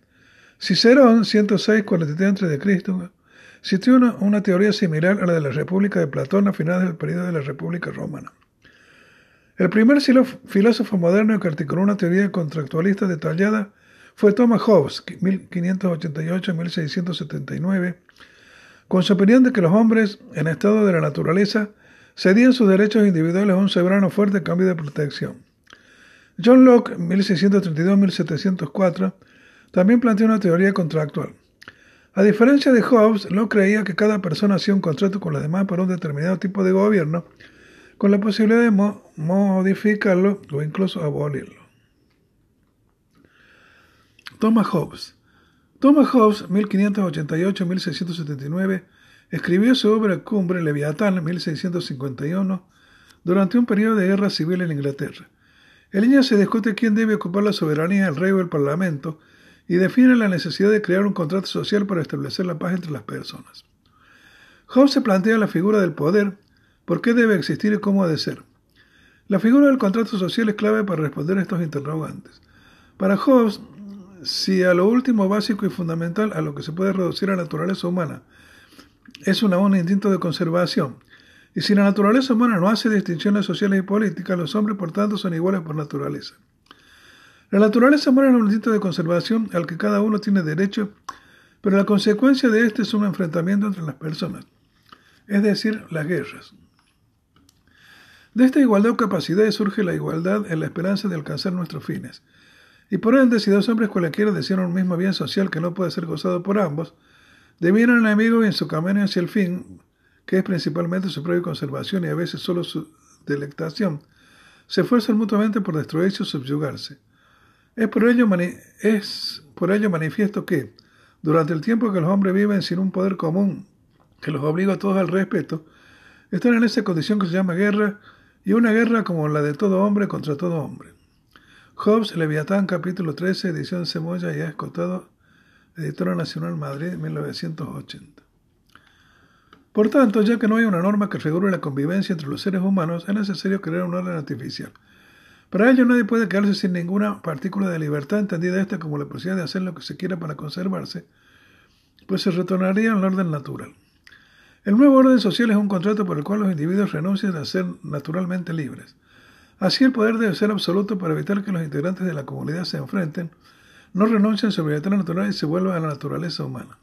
Speaker 2: Cicerón, 106-43 a.C., citó una, una teoría similar a la de la República de Platón a finales del periodo de la República Romana. El primer filósofo moderno que articuló una teoría contractualista detallada fue Thomas Hobbes, 1588-1679, con su opinión de que los hombres en estado de la naturaleza cedían sus derechos individuales a un soberano fuerte cambio de protección. John Locke, 1632-1704, también planteó una teoría contractual. A diferencia de Hobbes, Locke creía que cada persona hacía un contrato con las demás para un determinado tipo de gobierno, con la posibilidad de modificarlo o incluso abolirlo. Thomas Hobbes. Thomas Hobbes, 1588-1679, escribió su obra cumbre Leviatán, 1651, durante un periodo de guerra civil en Inglaterra. En línea se discute quién debe ocupar la soberanía, el rey o el parlamento, y define la necesidad de crear un contrato social para establecer la paz entre las personas. Hobbes se plantea la figura del poder, por qué debe existir y cómo ha de ser. La figura del contrato social es clave para responder a estos interrogantes. Para Hobbes, si a lo último básico y fundamental a lo que se puede reducir la naturaleza humana es una, un instinto de conservación, y si la naturaleza humana no hace distinciones sociales y políticas, los hombres por tanto son iguales por naturaleza. La naturaleza humana es un instinto de conservación al que cada uno tiene derecho, pero la consecuencia de este es un enfrentamiento entre las personas, es decir, las guerras. De esta igualdad o capacidad surge la igualdad en la esperanza de alcanzar nuestros fines. Y por ende, si dos hombres cualquiera desean un mismo bien social que no puede ser gozado por ambos, devienen enemigos en su camino hacia el fin, que es principalmente su propia conservación y a veces solo su delectación, se esfuerzan mutuamente por destruirse o subyugarse. Es por, ello es por ello manifiesto que, durante el tiempo que los hombres viven sin un poder común que los obliga a todos al respeto, están en esa condición que se llama guerra, y una guerra como la de todo hombre contra todo hombre. Hobbes, Leviatán, capítulo 13, edición Semoya y escotado, Editora Nacional Madrid, 1980. Por tanto, ya que no hay una norma que regule la convivencia entre los seres humanos, es necesario crear un orden artificial. Para ello nadie puede quedarse sin ninguna partícula de libertad, entendida esta como la posibilidad de hacer lo que se quiera para conservarse, pues se retornaría al orden natural. El nuevo orden social es un contrato por el cual los individuos renuncian a ser naturalmente libres. Así el poder debe ser absoluto para evitar que los integrantes de la comunidad se enfrenten, no renuncien a su libertad natural y se vuelvan a la naturaleza humana.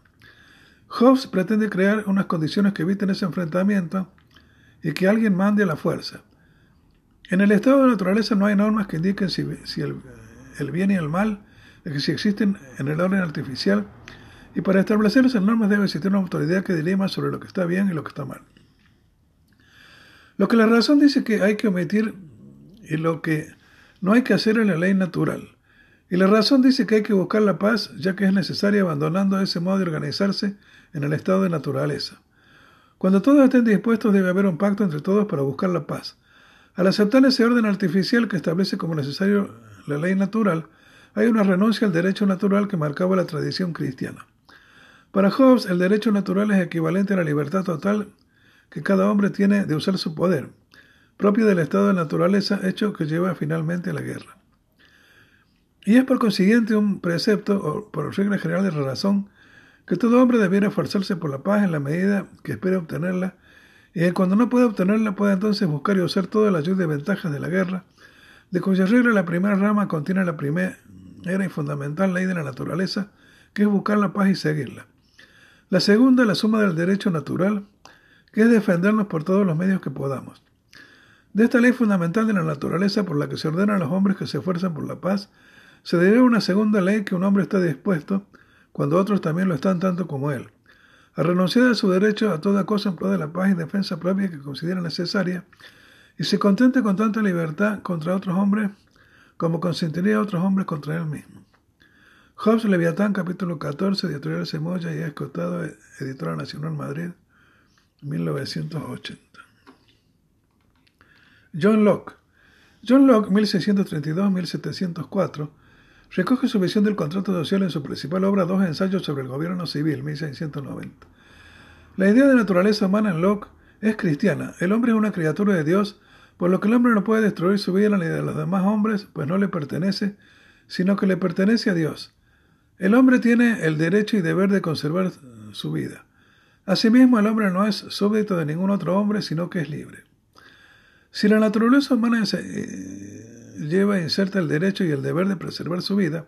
Speaker 2: Hobbes pretende crear unas condiciones que eviten ese enfrentamiento y que alguien mande a la fuerza. En el estado de naturaleza no hay normas que indiquen si, el, bien y el mal, que si existen en el orden artificial, y para establecer esas normas debe existir una autoridad que dirima sobre lo que está bien y lo que está mal. Lo que la razón dice que hay que omitir y lo que no hay que hacer en la ley natural. Y la razón dice que hay que buscar la paz, ya que es necesaria abandonando ese modo de organizarse en el estado de naturaleza. Cuando todos estén dispuestos debe haber un pacto entre todos para buscar la paz. Al aceptar ese orden artificial que establece como necesario la ley natural, hay una renuncia al derecho natural que marcaba la tradición cristiana. Para Hobbes, el derecho natural es equivalente a la libertad total que cada hombre tiene de usar su poder, propio del estado de naturaleza, hecho que lleva finalmente a la guerra. Y es por consiguiente un precepto, o por regla general de la razón, que todo hombre debiera esforzarse por la paz en la medida que espera obtenerla, y que cuando no puede obtenerla puede entonces buscar y usar toda la ayuda y ventajas de la guerra, de cuya regla la primera rama contiene la primera y fundamental ley de la naturaleza, que es buscar la paz y seguirla. La segunda, la suma del derecho natural, que es defendernos por todos los medios que podamos. De esta ley fundamental de la naturaleza por la que se ordenan los hombres que se esfuerzan por la paz, se deriva una segunda ley que un hombre está dispuesto, cuando otros también lo están tanto como él, a renunciar a su derecho a toda cosa en pro de la paz y defensa propia que considera necesaria, y se contente con tanta libertad contra otros hombres como consentiría otros hombres contra él mismo. Hobbes Leviatán, capítulo 14, editorial Semoya y Escotado, editora Nacional Madrid, 1980. John Locke. John Locke, 1632-1704, recoge su visión del contrato social en su principal obra Dos ensayos sobre el gobierno civil, 1690. La idea de naturaleza humana en Locke es cristiana. El hombre es una criatura de Dios, por lo que el hombre no puede destruir su vida ni la de los demás hombres, pues no le pertenece, sino que le pertenece a Dios. El hombre tiene el derecho y deber de conservar su vida. Asimismo, el hombre no es súbdito de ningún otro hombre, sino que es libre. Si la naturaleza humana eh, lleva e inserta el derecho y el deber de preservar su vida,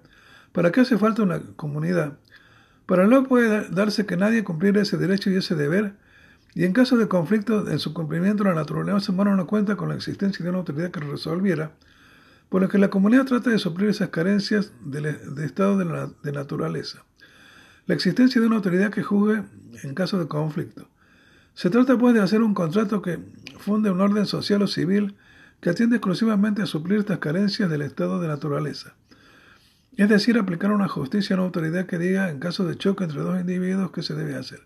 Speaker 2: ¿para qué hace falta una comunidad? Para no puede darse que nadie cumpliera ese derecho y ese deber, y en caso de conflicto en su cumplimiento la naturaleza humana no cuenta con la existencia de una autoridad que lo resolviera, por lo que la comunidad trata de suplir esas carencias de, estado de, de naturaleza. La existencia de una autoridad que juzgue en caso de conflicto. Se trata pues de hacer un contrato que funde un orden social o civil que atiende exclusivamente a suplir estas carencias del estado de naturaleza. Es decir, aplicar una justicia a una autoridad que diga en caso de choque entre dos individuos qué se debe hacer.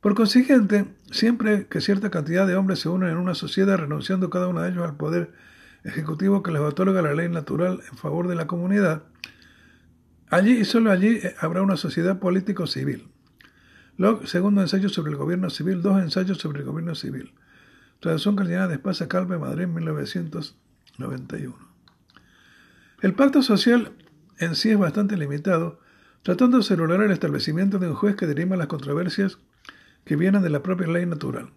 Speaker 2: Por consiguiente, siempre que cierta cantidad de hombres se unen en una sociedad renunciando cada uno de ellos al poder ejecutivo que les otorga la ley natural en favor de la comunidad, allí y solo allí eh, habrá una sociedad político-civil. Locke, segundo ensayo sobre el gobierno civil, dos ensayos sobre el gobierno civil. Traducción Cardinal de Espasa Madrid, 1991. El pacto social en sí es bastante limitado, tratando de lograr el establecimiento de un juez que dirima las controversias que vienen de la propia ley natural.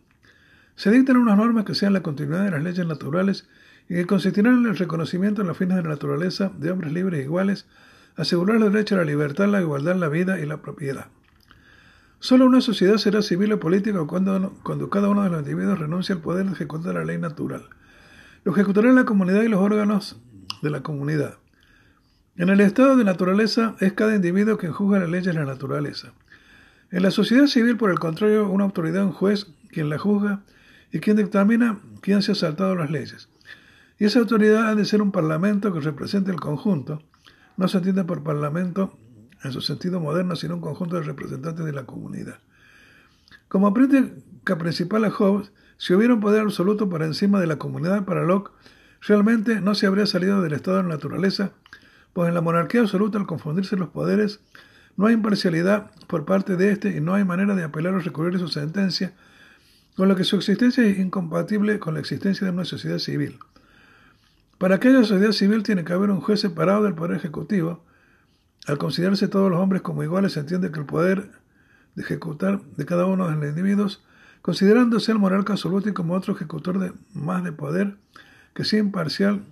Speaker 2: Se dictan unas normas que sean la continuidad de las leyes naturales y que consistirán en el reconocimiento de los fines de la naturaleza de hombres libres e iguales, asegurar el derecho a la libertad, la igualdad, la vida y la propiedad. Solo una sociedad será civil o política cuando, cuando cada uno de los individuos renuncie al poder de ejecutar la ley natural. Lo ejecutará la comunidad y los órganos de la comunidad. En el estado de naturaleza es cada individuo quien juzga las leyes de la naturaleza. En la sociedad civil, por el contrario, una autoridad, un juez, quien la juzga y quien determina quién se ha saltado las leyes. Y esa autoridad ha de ser un parlamento que represente el conjunto. No se entiende por parlamento en su sentido moderno, sino un conjunto de representantes de la comunidad. Como crítica principal a Hobbes, si hubiera un poder absoluto por encima de la comunidad para Locke, realmente no se habría salido del estado de naturaleza, pues en la monarquía absoluta, al confundirse los poderes, no hay imparcialidad por parte de éste y no hay manera de apelar o recurrir a su sentencia, con lo que su existencia es incompatible con la existencia de una sociedad civil. Para aquella sociedad civil tiene que haber un juez separado del poder ejecutivo, al considerarse todos los hombres como iguales, se entiende que el poder de ejecutar de cada uno de los individuos, considerándose el monarca absoluto como otro ejecutor de más de poder, que sea imparcial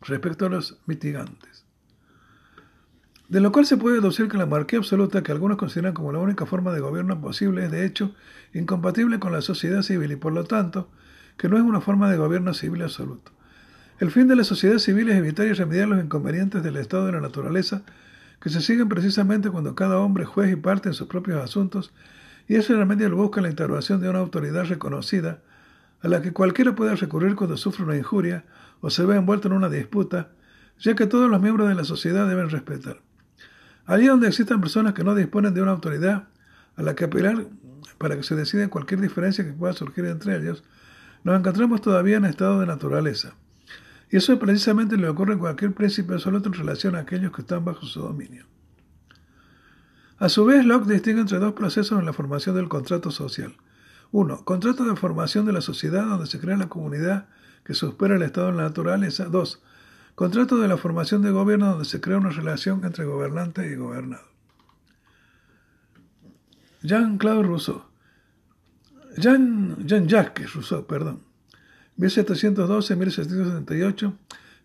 Speaker 2: respecto a los mitigantes. De lo cual se puede deducir que la monarquía absoluta, que algunos consideran como la única forma de gobierno posible, es de hecho incompatible con la sociedad civil y por lo tanto que no es una forma de gobierno civil absoluto. El fin de la sociedad civil es evitar y remediar los inconvenientes del estado de la naturaleza que se siguen precisamente cuando cada hombre juez y parte en sus propios asuntos, y ese remedio lo busca la intervención de una autoridad reconocida, a la que cualquiera puede recurrir cuando sufre una injuria o se ve envuelto en una disputa, ya que todos los miembros de la sociedad deben respetar. Allí donde existan personas que no disponen de una autoridad a la que apelar para que se decida cualquier diferencia que pueda surgir entre ellos, nos encontramos todavía en estado de naturaleza. Y eso precisamente le ocurre a cualquier príncipe absoluto en relación a aquellos que están bajo su dominio. A su vez, Locke distingue entre dos procesos en la formación del contrato social. Uno, contrato de formación de la sociedad donde se crea la comunidad que supera el estado de la naturaleza. Dos, contrato de la formación de gobierno donde se crea una relación entre gobernante y gobernado. Jean-Claude Rousseau. Jean, Jean-Jacques Rousseau, perdón 1712-1778,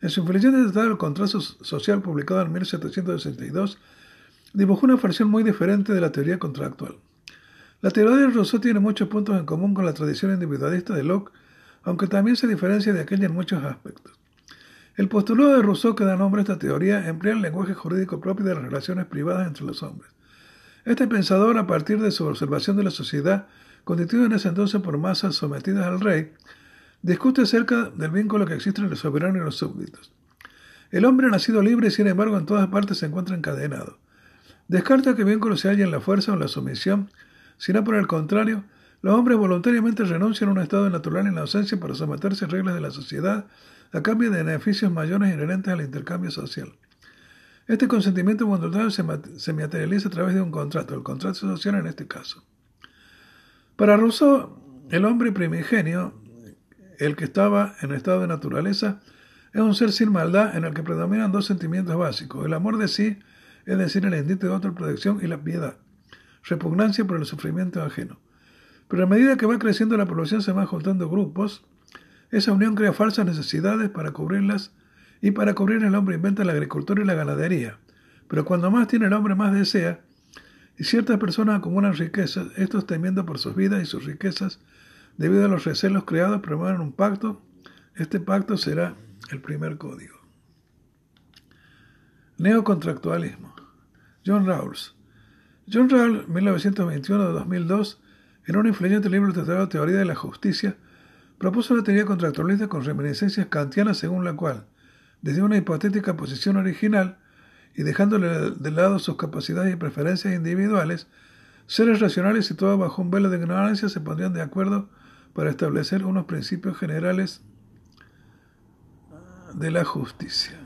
Speaker 2: en su influyente Tratado del Contrato Social publicado en 1762, dibujó una versión muy diferente de la teoría contractual. La teoría de Rousseau tiene muchos puntos en común con la tradición individualista de Locke, aunque también se diferencia de aquella en muchos aspectos. El postulado de Rousseau que da nombre a esta teoría emplea el lenguaje jurídico propio de las relaciones privadas entre los hombres. Este pensador, a partir de su observación de la sociedad, constituida en ese entonces por masas sometidas al rey, discute acerca del vínculo que existe entre los soberanos y los súbditos. El hombre ha nacido libre y sin embargo en todas partes se encuentra encadenado. Descarta que el vínculo se halla en la fuerza o la sumisión, sino por el contrario, los hombres voluntariamente renuncian a un estado natural en la ausencia para someterse a reglas de la sociedad a cambio de beneficios mayores inherentes al intercambio social. Este consentimiento voluntario se materializa a través de un contrato, el contrato social en este caso. Para Rousseau, el hombre primigenio, el que estaba en estado de naturaleza, es un ser sin maldad en el que predominan dos sentimientos básicos, el amor de sí, es decir, el instinto de autoprotección y la piedad, repugnancia por el sufrimiento ajeno. Pero a medida que va creciendo la población se van juntando grupos, esa unión crea falsas necesidades para cubrirlas y para cubrir el hombre inventa la agricultura y la ganadería. Pero cuando más tiene el hombre más desea, y ciertas personas acumulan riquezas, estos temiendo por sus vidas y sus riquezas, debido a los recelos creados, promueven un pacto. Este pacto será el primer código. Neocontractualismo. John Rawls. John Rawls, 1921-2002, en un influyente libro titulado Teoría de la Justicia, propuso una teoría contractualista con reminiscencias kantianas según la cual, desde una hipotética posición original y dejándole de lado sus capacidades y preferencias individuales, seres racionales situados bajo un velo de ignorancia se pondrían de acuerdo para establecer unos principios generales de la justicia.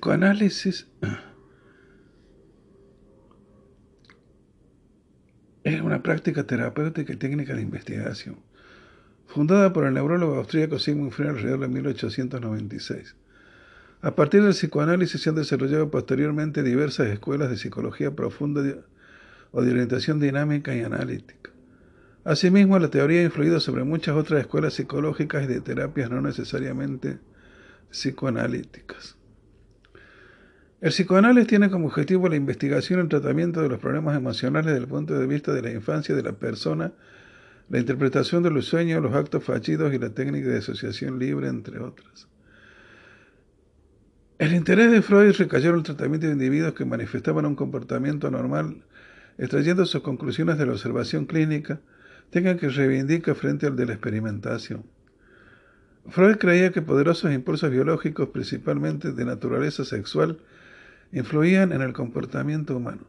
Speaker 2: Psicoanálisis es una práctica terapéutica y técnica de investigación, fundada por el neurólogo austríaco Sigmund Freud alrededor de 1896. A partir del psicoanálisis se han desarrollado posteriormente diversas escuelas de psicología profunda o de orientación dinámica y analítica. Asimismo, la teoría ha influido sobre muchas otras escuelas psicológicas y de terapias no necesariamente psicoanalíticas. El psicoanálisis tiene como objetivo la investigación y el tratamiento de los problemas emocionales desde el punto de vista de la infancia de la persona, la interpretación de los sueños, los actos fallidos y la técnica de asociación libre, entre otras. El interés de Freud recayó en el tratamiento de individuos que manifestaban un comportamiento anormal, extrayendo sus conclusiones de la observación clínica, tengan que reivindicar frente al de la experimentación. Freud creía que poderosos impulsos biológicos, principalmente de naturaleza sexual, influían en el comportamiento humano.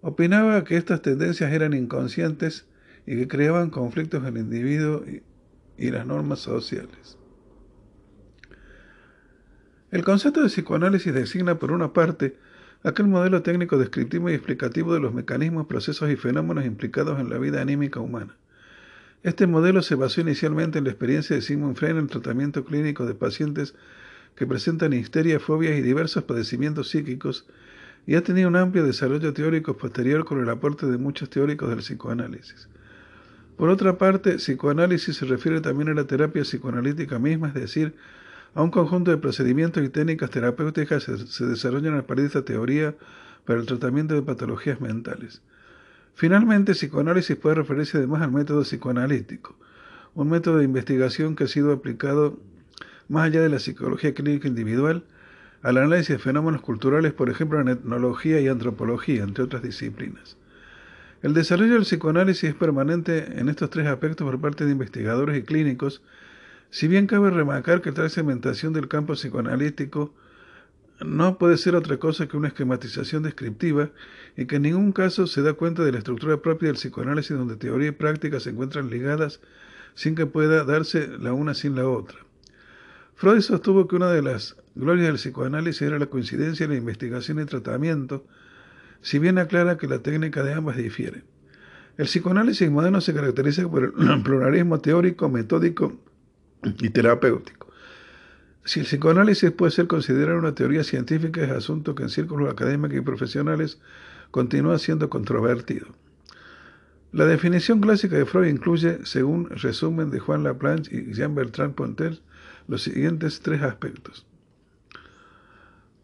Speaker 2: Opinaba que estas tendencias eran inconscientes y que creaban conflictos en el individuo y, las normas sociales. El concepto de psicoanálisis designa, por una parte, aquel modelo técnico descriptivo y explicativo de los mecanismos, procesos y fenómenos implicados en la vida anímica humana. Este modelo se basó inicialmente en la experiencia de Sigmund Freud en el tratamiento clínico de pacientes que presentan histeria, fobias y diversos padecimientos psíquicos y ha tenido un amplio desarrollo teórico posterior con el aporte de muchos teóricos del psicoanálisis. Por otra parte, psicoanálisis se refiere también a la terapia psicoanalítica misma, es decir, a un conjunto de procedimientos y técnicas terapéuticas que se desarrollan a partir de esta teoría para el tratamiento de patologías mentales. Finalmente, psicoanálisis puede referirse además al método psicoanalítico, un método de investigación que ha sido aplicado más allá de la psicología clínica individual, al análisis de fenómenos culturales, por ejemplo, en etnología y antropología, entre otras disciplinas. El desarrollo del psicoanálisis es permanente en estos tres aspectos por parte de investigadores y clínicos, si bien cabe remarcar que tal segmentación del campo psicoanalítico no puede ser otra cosa que una esquematización descriptiva y que en ningún caso se da cuenta de la estructura propia del psicoanálisis donde teoría y práctica se encuentran ligadas sin que pueda darse la una sin la otra. Freud sostuvo que una de las glorias del psicoanálisis era la coincidencia en la investigación y tratamiento, si bien aclara que la técnica de ambas difiere. El psicoanálisis moderno se caracteriza por el pluralismo teórico, metódico y terapéutico. Si el psicoanálisis puede ser considerado una teoría científica, es asunto que en círculos académicos y profesionales continúa siendo controvertido. La definición clásica de Freud incluye, según resumen de Juan Laplanche y Jean-Bertrand Pontel, los siguientes tres aspectos.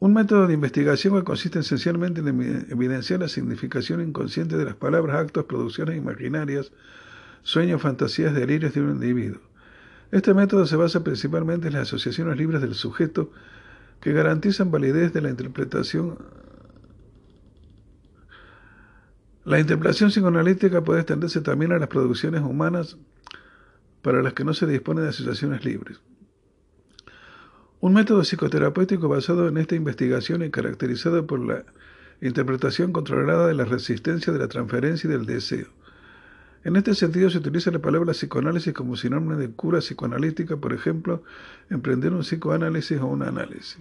Speaker 2: Un método de investigación que consiste esencialmente en evidenciar la significación inconsciente de las palabras, actos, producciones imaginarias, sueños, fantasías, delirios de un individuo. Este método se basa principalmente en las asociaciones libres del sujeto que garantizan validez de la interpretación. La interpretación psicoanalítica puede extenderse también a las producciones humanas para las que no se dispone de asociaciones libres. Un método psicoterapéutico basado en esta investigación y caracterizado por la interpretación controlada de la resistencia de la transferencia y del deseo en este sentido se utiliza la palabra psicoanálisis como sinónimo de cura psicoanalítica, por ejemplo, emprender un psicoanálisis o un análisis.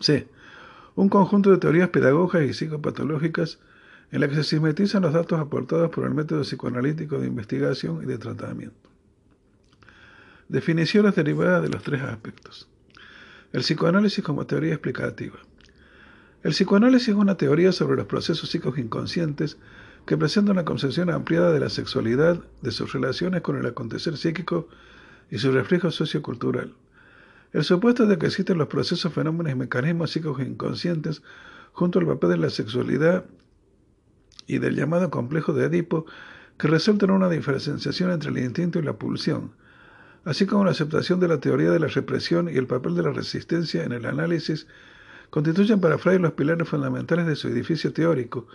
Speaker 2: C. Un conjunto de teorías pedagógicas y psicopatológicas en la que se sistematizan los datos aportados por el método psicoanalítico de investigación y de tratamiento. Definiciones derivadas de los tres aspectos. El psicoanálisis como teoría explicativa. El psicoanálisis es una teoría sobre los procesos psicos inconscientes que presenta una concepción ampliada de la sexualidad, de sus relaciones con el acontecer psíquico y su reflejo sociocultural. El supuesto de que existen los procesos, fenómenos y mecanismos psíquicos inconscientes junto al papel de la sexualidad y del llamado complejo de Edipo, que resulta en una diferenciación entre el instinto y la pulsión, así como la aceptación de la teoría de la represión y el papel de la resistencia en el análisis, constituyen para Freud los pilares fundamentales de su edificio teórico,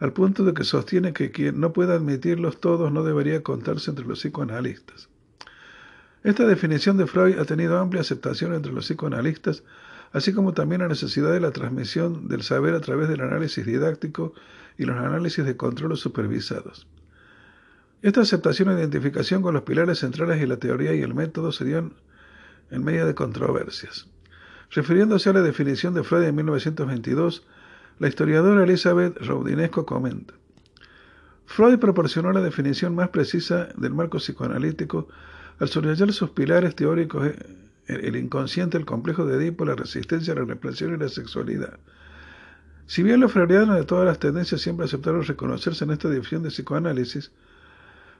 Speaker 2: al punto de que sostiene que quien no pueda admitirlos todos no debería contarse entre los psicoanalistas. Esta definición de Freud ha tenido amplia aceptación entre los psicoanalistas, así como también la necesidad de la transmisión del saber a través del análisis didáctico y los análisis de control supervisados. Esta aceptación e identificación con los pilares centrales de la teoría y el método se dio en medio de controversias. Refiriéndose a la definición de Freud en 1922, la historiadora Elizabeth Raudinesco comenta, Freud proporcionó la definición más precisa del marco psicoanalítico al subrayar sus pilares teóricos, eh, el inconsciente, el complejo de Edipo, la resistencia, la represión y la sexualidad. Si bien los freudianos de todas las tendencias siempre aceptaron reconocerse en esta división de psicoanálisis,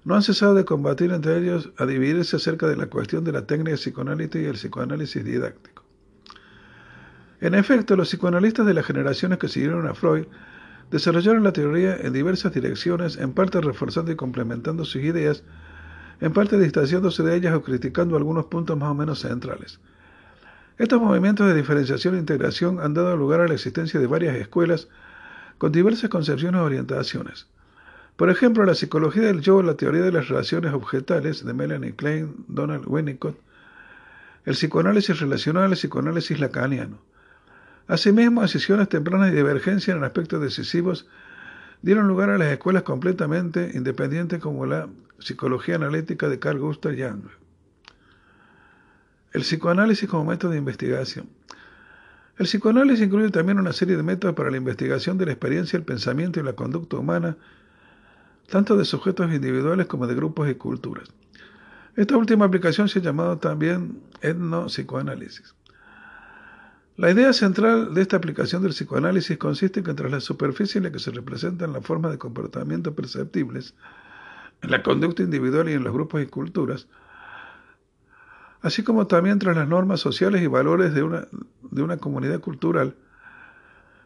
Speaker 2: no han cesado de combatir entre ellos a dividirse acerca de la cuestión de la técnica psicoanalítica y el psicoanálisis didáctico. En efecto, los psicoanalistas de las generaciones que siguieron a Freud desarrollaron la teoría en diversas direcciones, en parte reforzando y complementando sus ideas, en parte distanciándose de ellas o criticando algunos puntos más o menos centrales. Estos movimientos de diferenciación e integración han dado lugar a la existencia de varias escuelas con diversas concepciones y orientaciones. Por ejemplo, la psicología del yo, la teoría de las relaciones objetales de Melanie Klein, Donald Winnicott, el psicoanálisis relacional al psicoanálisis lacaniano. Asimismo, decisiones tempranas y divergencias en aspectos decisivos dieron lugar a las escuelas completamente independientes como la psicología analítica de Carl Gustav Jung. El psicoanálisis como método de investigación. El psicoanálisis incluye también una serie de métodos para la investigación de la experiencia, el pensamiento y la conducta humana, tanto de sujetos individuales como de grupos y culturas. Esta última aplicación se ha llamado también etno-psicoanálisis. La idea central de esta aplicación del psicoanálisis consiste en que tras la superficie en la que se representan las formas de comportamiento perceptibles, en la conducta individual y en los grupos y culturas, así como también tras las normas sociales y valores de una, de una comunidad cultural,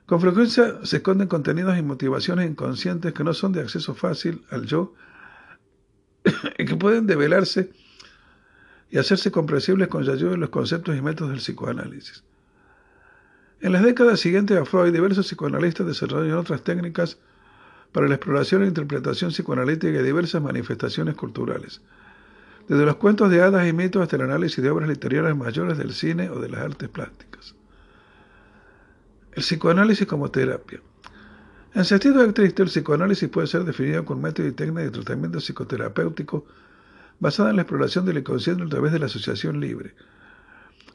Speaker 2: con frecuencia se esconden contenidos y motivaciones inconscientes que no son de acceso fácil al yo y que pueden develarse y hacerse comprensibles con la ayuda de los conceptos y métodos del psicoanálisis. En las décadas siguientes a Freud, diversos psicoanalistas desarrollaron otras técnicas para la exploración e interpretación psicoanalítica de diversas manifestaciones culturales desde los cuentos de hadas y mitos hasta el análisis de obras literarias mayores del cine o de las artes plásticas. El psicoanálisis como terapia. En sentido estricto, el psicoanálisis puede ser definido como un método y técnica de tratamiento psicoterapéutico basada en la exploración del inconsciente a través de la asociación libre.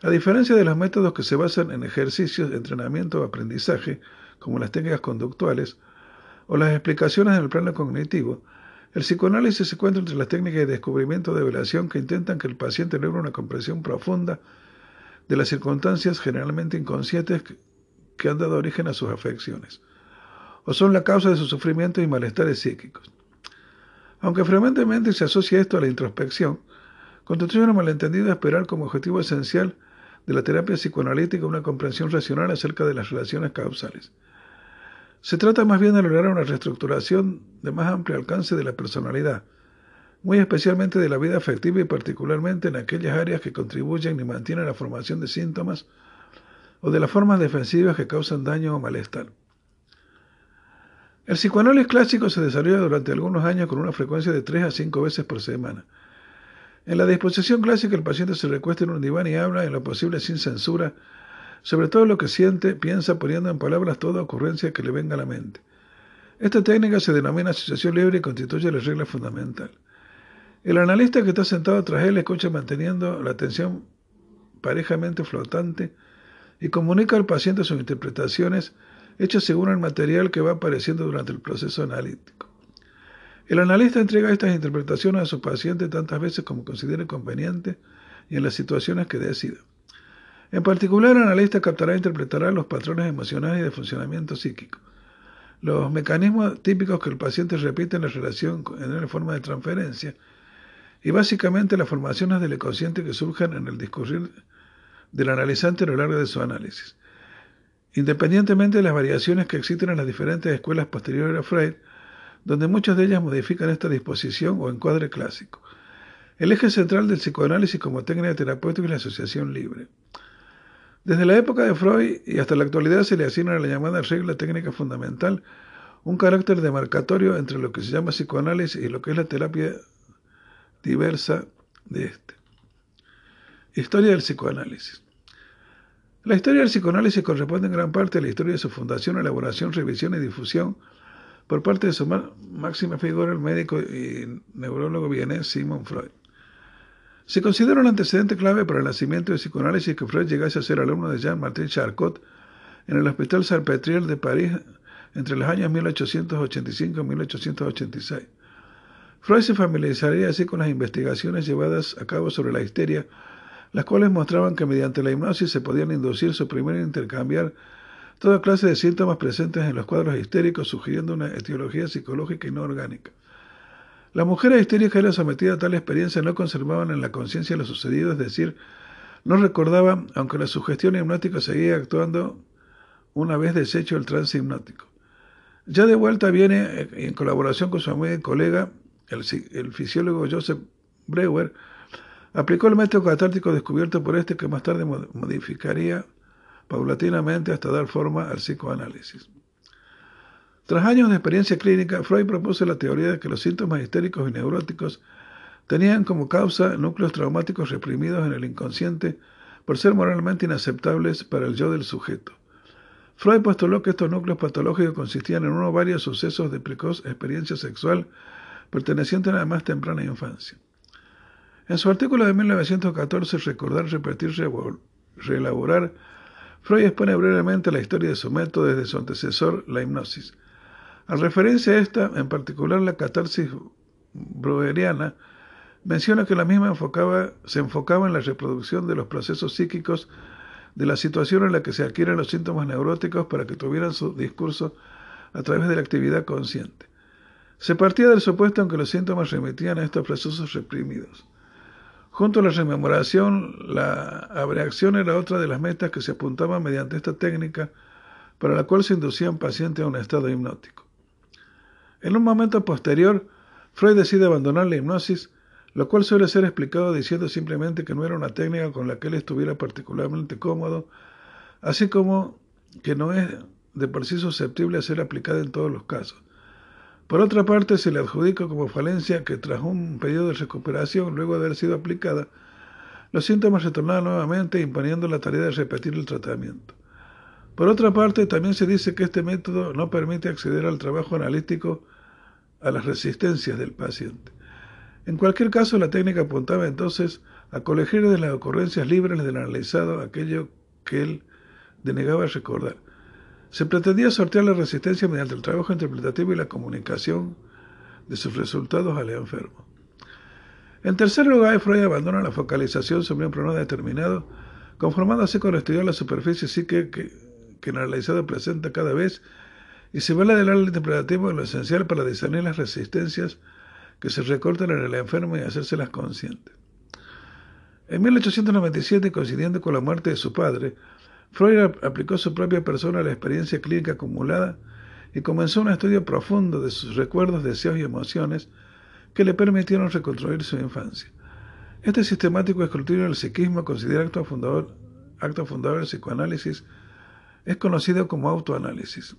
Speaker 2: A diferencia de los métodos que se basan en ejercicios, entrenamiento o aprendizaje, como las técnicas conductuales, o las explicaciones en el plano cognitivo, el psicoanálisis se encuentra entre las técnicas de descubrimiento de revelación que intentan que el paciente logre una comprensión profunda de las circunstancias generalmente inconscientes que han dado origen a sus afecciones, o son la causa de sus sufrimientos y malestares psíquicos. Aunque frecuentemente se asocia esto a la introspección, constituye un malentendido esperar como objetivo esencial de la terapia psicoanalítica una comprensión racional acerca de las relaciones causales. Se trata más bien de lograr una reestructuración de más amplio alcance de la personalidad, muy especialmente de la vida afectiva y particularmente en aquellas áreas que contribuyen y mantienen la formación de síntomas o de las formas defensivas que causan daño o malestar. El psicoanálisis clásico se desarrolla durante algunos años con una frecuencia de 3 a 5 veces por semana. En la disposición clásica el paciente se recuesta en un diván y habla en lo posible sin censura sobre todo lo que siente, piensa poniendo en palabras toda ocurrencia que le venga a la mente. Esta técnica se denomina asociación libre y constituye la regla fundamental. El analista que está sentado tras él escucha manteniendo la atención parejamente flotante y comunica al paciente sus interpretaciones hechas según el material que va apareciendo durante el proceso analítico. El analista entrega estas interpretaciones a su paciente tantas veces como considere conveniente y en las situaciones que decida. En particular, el analista captará e interpretará los patrones emocionales y de funcionamiento psíquico, los mecanismos típicos que el paciente repite en la relación en la forma de transferencia y básicamente las formaciones del inconsciente que surjan en el discurrir del analizante a lo largo de su análisis. Independientemente de las variaciones que existen en las diferentes escuelas posteriores a Freud, donde muchas de ellas modifican esta disposición o encuadre clásico. El eje central del psicoanálisis como técnica terapéutica es la asociación libre. Desde la época de Freud y hasta la actualidad se le asigna a la llamada regla técnica fundamental un carácter demarcatorio entre lo que se llama psicoanálisis y lo que es la terapia diversa de este. Historia del psicoanálisis. La historia del psicoanálisis corresponde en gran parte a la historia de su fundación, elaboración, revisión y difusión por parte de su máxima figura, el médico y neurólogo vienés Sigmund Freud. Se considera un antecedente clave para el nacimiento del psicoanálisis que Freud llegase a ser alumno de Jean-Martin Charcot en el Hospital Salpêtrière de París entre los años 1885 y 1886. Freud se familiarizaría así con las investigaciones llevadas a cabo sobre la histeria, las cuales mostraban que mediante la hipnosis se podían inducir, suprimir e intercambiar toda clase de síntomas presentes en los cuadros histéricos, sugiriendo una etiología psicológica y no orgánica. Las mujeres histéricas eran sometidas a tal experiencia no conservaban en la conciencia lo sucedido, es decir, no recordaban, aunque la sugestión hipnótica seguía actuando una vez deshecho el trance hipnótico. Ya de vuelta viene, eh, en colaboración con su amigo y colega, el, el fisiólogo Joseph Breuer, aplicó el método catártico descubierto por este que más tarde modificaría paulatinamente hasta dar forma al psicoanálisis. Tras años de experiencia clínica, Freud propuso la teoría de que los síntomas histéricos y neuróticos tenían como causa núcleos traumáticos reprimidos en el inconsciente por ser moralmente inaceptables para el yo del sujeto. Freud postuló que estos núcleos patológicos consistían en uno o varios sucesos de precoz experiencia sexual pertenecientes a la más temprana infancia. En su artículo de 1914, Recordar, Repetir, Reelaborar, Freud expone brevemente la historia de su método desde su antecesor, la hipnosis. Al referencia a esta, en particular la catarsis breueriana, menciona que la misma enfocaba, se enfocaba en la reproducción de los procesos psíquicos de la situación en la que se adquieren los síntomas neuróticos para que tuvieran su discurso a través de la actividad consciente. Se partía del supuesto en que los síntomas remitían a estos procesos reprimidos. Junto a la rememoración, la abreacción era otra de las metas que se apuntaban mediante esta técnica, para la cual se inducían pacientes a un estado hipnótico. En un momento posterior, Freud decide abandonar la hipnosis, lo cual suele ser explicado diciendo simplemente que no era una técnica con la que él estuviera particularmente cómodo, así como que no es de por sí susceptible a ser aplicada en todos los casos. Por otra parte, se le adjudica como falencia que tras un periodo de recuperación, luego de haber sido aplicada, los síntomas retornaron nuevamente imponiendo la tarea de repetir el tratamiento. Por otra parte, también se dice que este método no permite acceder al trabajo analítico a las resistencias del paciente. En cualquier caso, la técnica apuntaba entonces a colegir de las ocurrencias libres del analizado aquello que él denegaba recordar. Se pretendía sortear la resistencia mediante el trabajo interpretativo y la comunicación de sus resultados al enfermo. En tercer lugar, Freud abandona la focalización sobre un problema determinado, conformándose con estudiar la superficie psíquica que, que el analizado presenta cada vez y se vale del arte interpretativo en lo esencial para discernir las resistencias que se recortan en el enfermo y hacérselas conscientes. En 1897, coincidiendo con la muerte de su padre, Freud aplicó su propia persona a la experiencia clínica acumulada y comenzó un estudio profundo de sus recuerdos, deseos y emociones que le permitieron reconstruir su infancia. Este sistemático escrutinio del psiquismo, considerado acto fundador, acto fundador del psicoanálisis, es conocido como autoanálisis.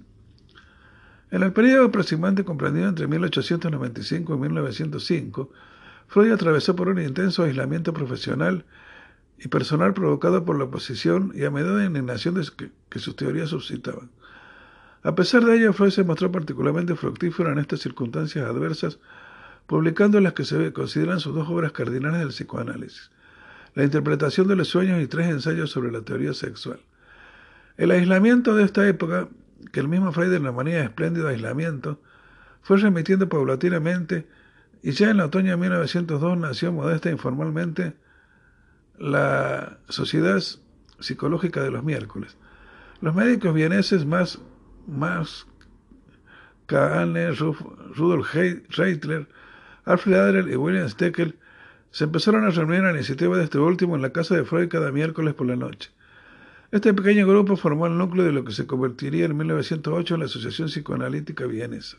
Speaker 2: En el periodo aproximadamente comprendido entre 1895 y 1905, Freud atravesó por un intenso aislamiento profesional y personal provocado por la oposición y a medida de indignación que, sus teorías suscitaban. A pesar de ello, Freud se mostró particularmente fructífero en estas circunstancias adversas, publicando las que se consideran sus dos obras cardinales del psicoanálisis, La interpretación de los sueños y tres ensayos sobre la teoría sexual. El aislamiento de esta época, que el mismo Freud en la manía de espléndido aislamiento, fue remitiendo paulatinamente y ya en el otoño de 1902 nació modesta e informalmente la Sociedad Psicológica de los Miércoles. Los médicos vieneses más, más Kahane, Rudolf Reitler, Alfred Adler y William Steckel se empezaron a reunir a la iniciativa de este último en la casa de Freud cada miércoles por la noche. Este pequeño grupo formó el núcleo de lo que se convertiría en 1908 en la Asociación Psicoanalítica Vienesa.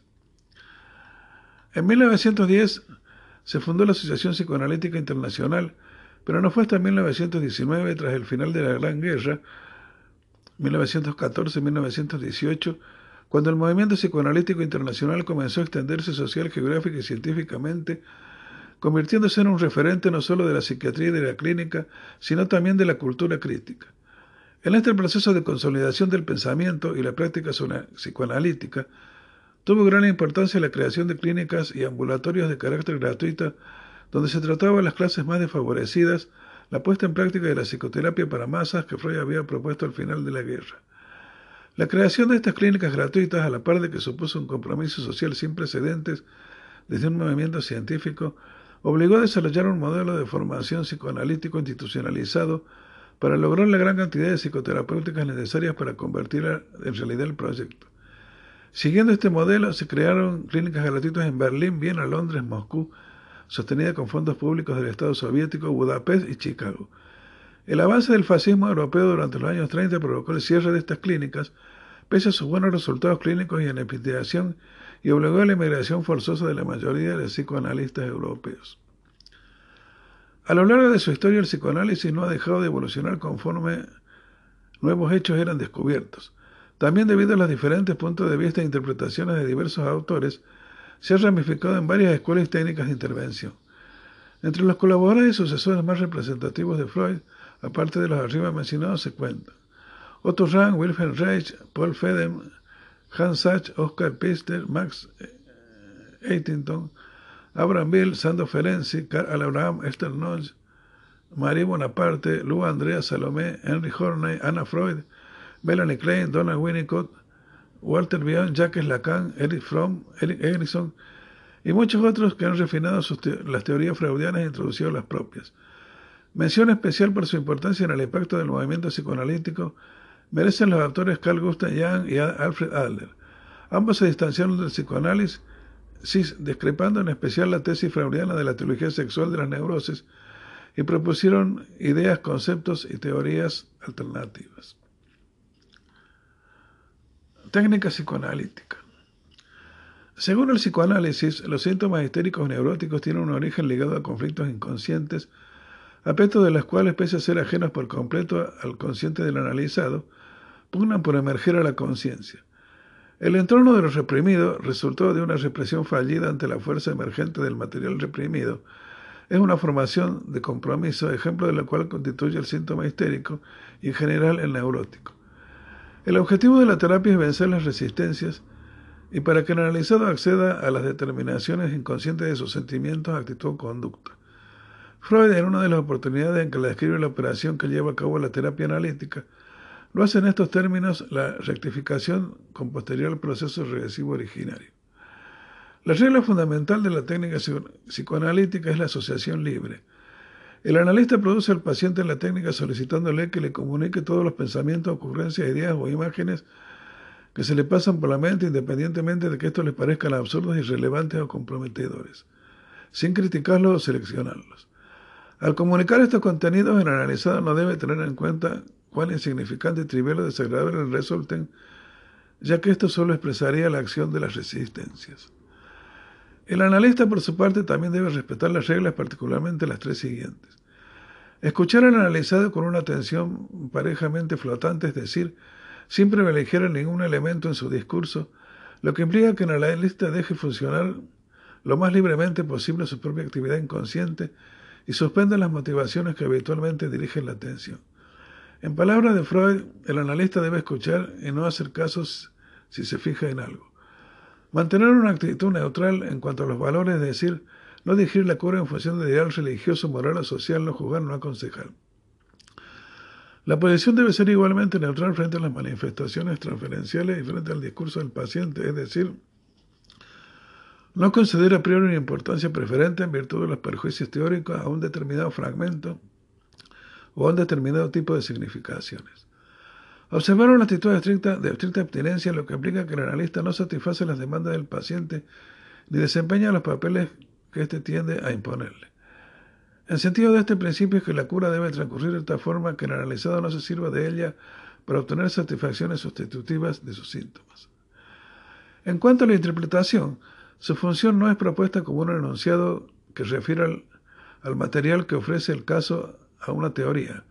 Speaker 2: En 1910 se fundó la Asociación Psicoanalítica Internacional, pero no fue hasta 1919, tras el final de la Gran Guerra, 1914-1918, cuando el movimiento psicoanalítico internacional comenzó a extenderse social, geográfica y científicamente, convirtiéndose en un referente no solo de la psiquiatría y de la clínica, sino también de la cultura crítica. En este proceso de consolidación del pensamiento y la práctica psicoanalítica, tuvo gran importancia la creación de clínicas y ambulatorios de carácter gratuito donde se trataba las clases más desfavorecidas, la puesta en práctica de la psicoterapia para masas que Freud había propuesto al final de la guerra. La creación de estas clínicas gratuitas, a la par de que supuso un compromiso social sin precedentes desde un movimiento científico, obligó a desarrollar un modelo de formación psicoanalítico institucionalizado para lograr la gran cantidad de psicoterapéuticas necesarias para convertir en realidad el proyecto. Siguiendo este modelo, se crearon clínicas gratuitas en Berlín, Viena, Londres, Moscú, sostenida con fondos públicos del Estado soviético, Budapest y Chicago. El avance del fascismo europeo durante los años 30 provocó el cierre de estas clínicas, pese a sus buenos resultados clínicos y en investigación, y obligó a la emigración forzosa de la mayoría de psicoanalistas europeos. A lo largo de su historia, el psicoanálisis no ha dejado de evolucionar conforme nuevos hechos eran descubiertos. También debido a los diferentes puntos de vista e interpretaciones de diversos autores, se ha ramificado en varias escuelas técnicas de intervención. Entre los colaboradores y sucesores más representativos de Freud, aparte de los arriba mencionados, se cuentan Otto Rahn, Wilhelm Reich, Paul Fedem, Hans Sachs, Oscar Pister, Max Eitington, Abraham Bill, Sando Ferenczi, Karl Abraham, Esther Nodge, Marie Bonaparte, Lou Andrea Salomé, Henry Horney, Anna Freud, Melanie Klein, Donald Winnicott, Walter Bion, Jacques Lacan, Eric Fromm, Eric Erickson y muchos otros que han refinado las teorías freudianas e introducido las propias. Mención especial por su importancia en el impacto del movimiento psicoanalítico merecen los autores Carl Gustav Jung y Alfred Adler. Ambos se distanciaron del psicoanálisis, discrepando en especial la tesis freudiana de la teología sexual de las neurosis, y propusieron ideas, conceptos y teorías alternativas. Técnica psicoanalítica. Según el psicoanálisis, los síntomas histéricos neuróticos tienen un origen ligado a conflictos inconscientes, aspectos de los cuales, pese a ser ajenos por completo al consciente del analizado, pugnan por emerger a la conciencia. El entorno de lo reprimido resultó de una represión fallida ante la fuerza emergente del material reprimido. Es una formación de compromiso, ejemplo de la cual constituye el síntoma histérico y en general el neurótico. El objetivo de la terapia es vencer las resistencias y para que el analizado acceda a las determinaciones inconscientes de sus sentimientos, actitud o conducta. Freud, en una de las oportunidades en que le describe la operación que lleva a cabo la terapia analítica, lo hace en estos términos la rectificación con posterior proceso regresivo originario. La regla fundamental de la técnica psicoanalítica es la asociación libre. El analista produce al paciente en la técnica solicitándole que le comunique todos los pensamientos, ocurrencias, ideas o imágenes que se le pasan por la mente independientemente de que esto le parezcan absurdos, irrelevantes o comprometedores, sin criticarlos o seleccionarlos. Al comunicar estos contenidos, el analizado no debe tener en cuenta cuán insignificante, trivial o desagradable resulten, ya que esto solo expresaría la acción de las resistencias. El analista, por su parte, también debe respetar las reglas, particularmente las tres siguientes. Escuchar al analizado con una atención parejamente flotante, es decir, sin privilegiar ningún elemento en su discurso, lo que implica que el analista deje funcionar lo más libremente posible su propia actividad inconsciente y suspenda las motivaciones que habitualmente dirigen la atención. En palabras de Freud, el analista debe escuchar y no hacer casos si se fija en algo. Mantener una actitud neutral en cuanto a los valores, es decir, no dirigir la cura en función de ideal religioso, moral o social, no juzgar, no aconsejar. La posición debe ser igualmente neutral frente a las manifestaciones transferenciales y frente al discurso del paciente, es decir, no conceder a priori una importancia preferente en virtud de los perjuicios teóricos a un determinado fragmento o a un determinado tipo de significaciones. Observar una actitud de estricta, de abstinencia, lo que implica que el analista no satisface las demandas del paciente ni desempeña los papeles que éste tiende a imponerle. En sentido de este principio es que la cura debe transcurrir de tal forma que el analizado no se sirva de ella para obtener satisfacciones sustitutivas de sus síntomas. En cuanto a la interpretación, su función no es propuesta como un enunciado que refiere al, al material que ofrece el caso a una teoría,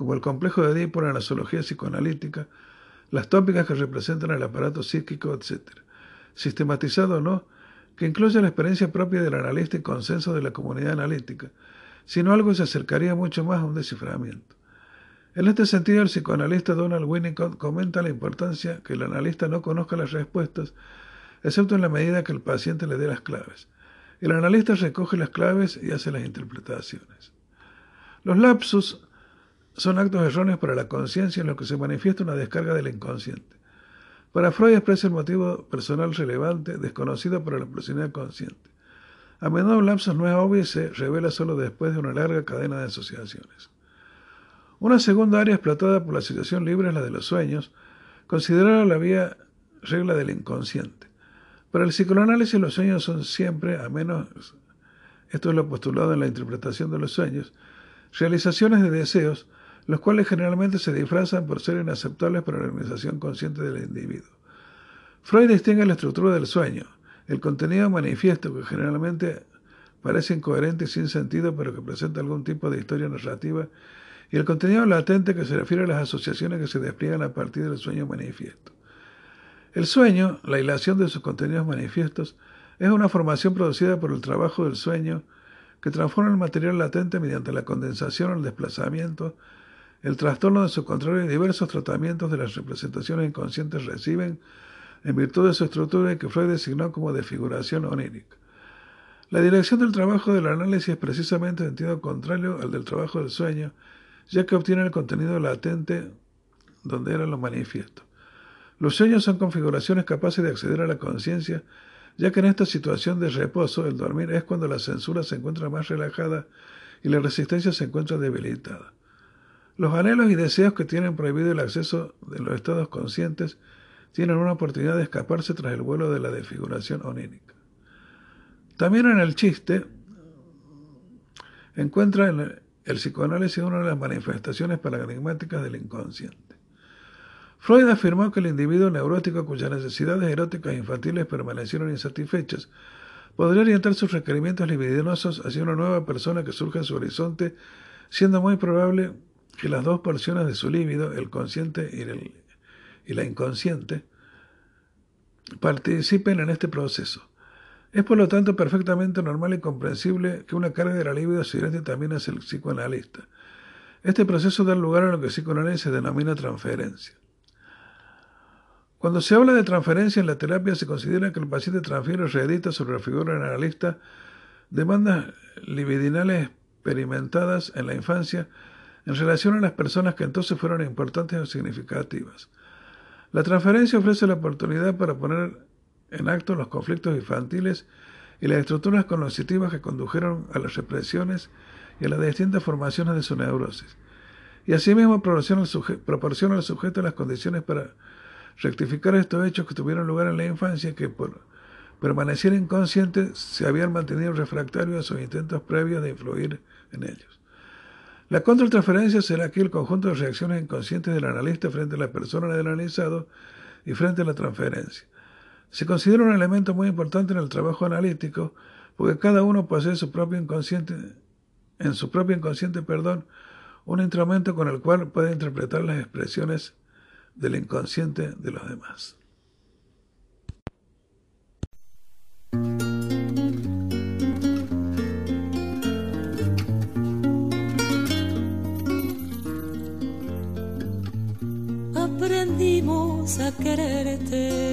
Speaker 2: como el complejo de Edipo la zoología psicoanalítica, las tópicas que representan el aparato psíquico, etc. Sistematizado o no, que incluye la experiencia propia del analista y consenso de la comunidad analítica, sino algo que se acercaría mucho más a un desciframiento. En este sentido, el psicoanalista Donald Winnicott comenta la importancia que el analista no conozca las respuestas, excepto en la medida que el paciente le dé las claves. El analista recoge las claves y hace las interpretaciones. Los lapsus son actos erróneos para la conciencia en los que se manifiesta una descarga del inconsciente. Para Freud expresa el motivo personal relevante, desconocido para la personalidad consciente. A menudo un lapsus no es obvio y se revela solo después de una larga cadena de asociaciones. Una segunda área explotada por la situación libre es la de los sueños, considerada la vía regla del inconsciente. Para el psicoanálisis los sueños son siempre, a menos, esto es lo postulado en la interpretación de los sueños, realizaciones de deseos, los cuales generalmente se disfrazan por ser inaceptables para la organización consciente del individuo. Freud distingue la estructura del sueño, el contenido manifiesto, que generalmente parece incoherente y sin sentido, pero que presenta algún tipo de historia narrativa, y el contenido latente, que se refiere a las asociaciones que se despliegan a partir del sueño manifiesto. El sueño, la hilación de sus contenidos manifiestos, es una formación producida por el trabajo del sueño que transforma el material latente mediante la condensación o el desplazamiento, el trastorno de su control y diversos tratamientos de las representaciones inconscientes reciben en virtud de su estructura que Freud designó como desfiguración onírica. La dirección del trabajo del análisis es precisamente en sentido contrario al del trabajo del sueño, ya que obtiene el contenido latente donde era lo manifiesto. Los sueños son configuraciones capaces de acceder a la conciencia, ya que en esta situación de reposo, el dormir es cuando la censura se encuentra más relajada y la resistencia se encuentra debilitada. Los anhelos y deseos que tienen prohibido el acceso de los estados conscientes tienen una oportunidad de escaparse tras el vuelo de la desfiguración onírica. También en el chiste encuentra el, el psicoanálisis una de las manifestaciones paradigmáticas del inconsciente. Freud afirmó que el individuo neurótico cuyas necesidades eróticas e infantiles permanecieron insatisfechas podría orientar sus requerimientos libidinosos hacia una nueva persona que surge en su horizonte, siendo muy probable que las dos porciones de su líbido, el consciente y, el, y la inconsciente, participen en este proceso. Es por lo tanto perfectamente normal y comprensible que una carga de la libido se también hacia el psicoanalista. Este proceso da lugar a lo que psicoanálisis se denomina transferencia. Cuando se habla de transferencia en la terapia, se considera que el paciente transfiere o reedita sobre la figura analista demandas libidinales experimentadas en la infancia en relación a las personas que entonces fueron importantes o significativas. La transferencia ofrece la oportunidad para poner en acto los conflictos infantiles y las estructuras cognitivas que condujeron a las represiones y a las distintas formaciones de su neurosis. Y asimismo proporciona al, sujeto las condiciones para rectificar estos hechos que tuvieron lugar en la infancia que por permanecer inconscientes se habían mantenido refractarios a sus intentos previos de influir en ellos. La contratransferencia será aquí el conjunto de reacciones inconscientes del analista frente a la persona del analizado y frente a la transferencia. Se considera un elemento muy importante en el trabajo analítico porque cada uno posee su propio inconsciente, en su propio inconsciente, perdón, un instrumento con el cual puede interpretar las expresiones del inconsciente de los demás.
Speaker 1: Aprendimos a quererte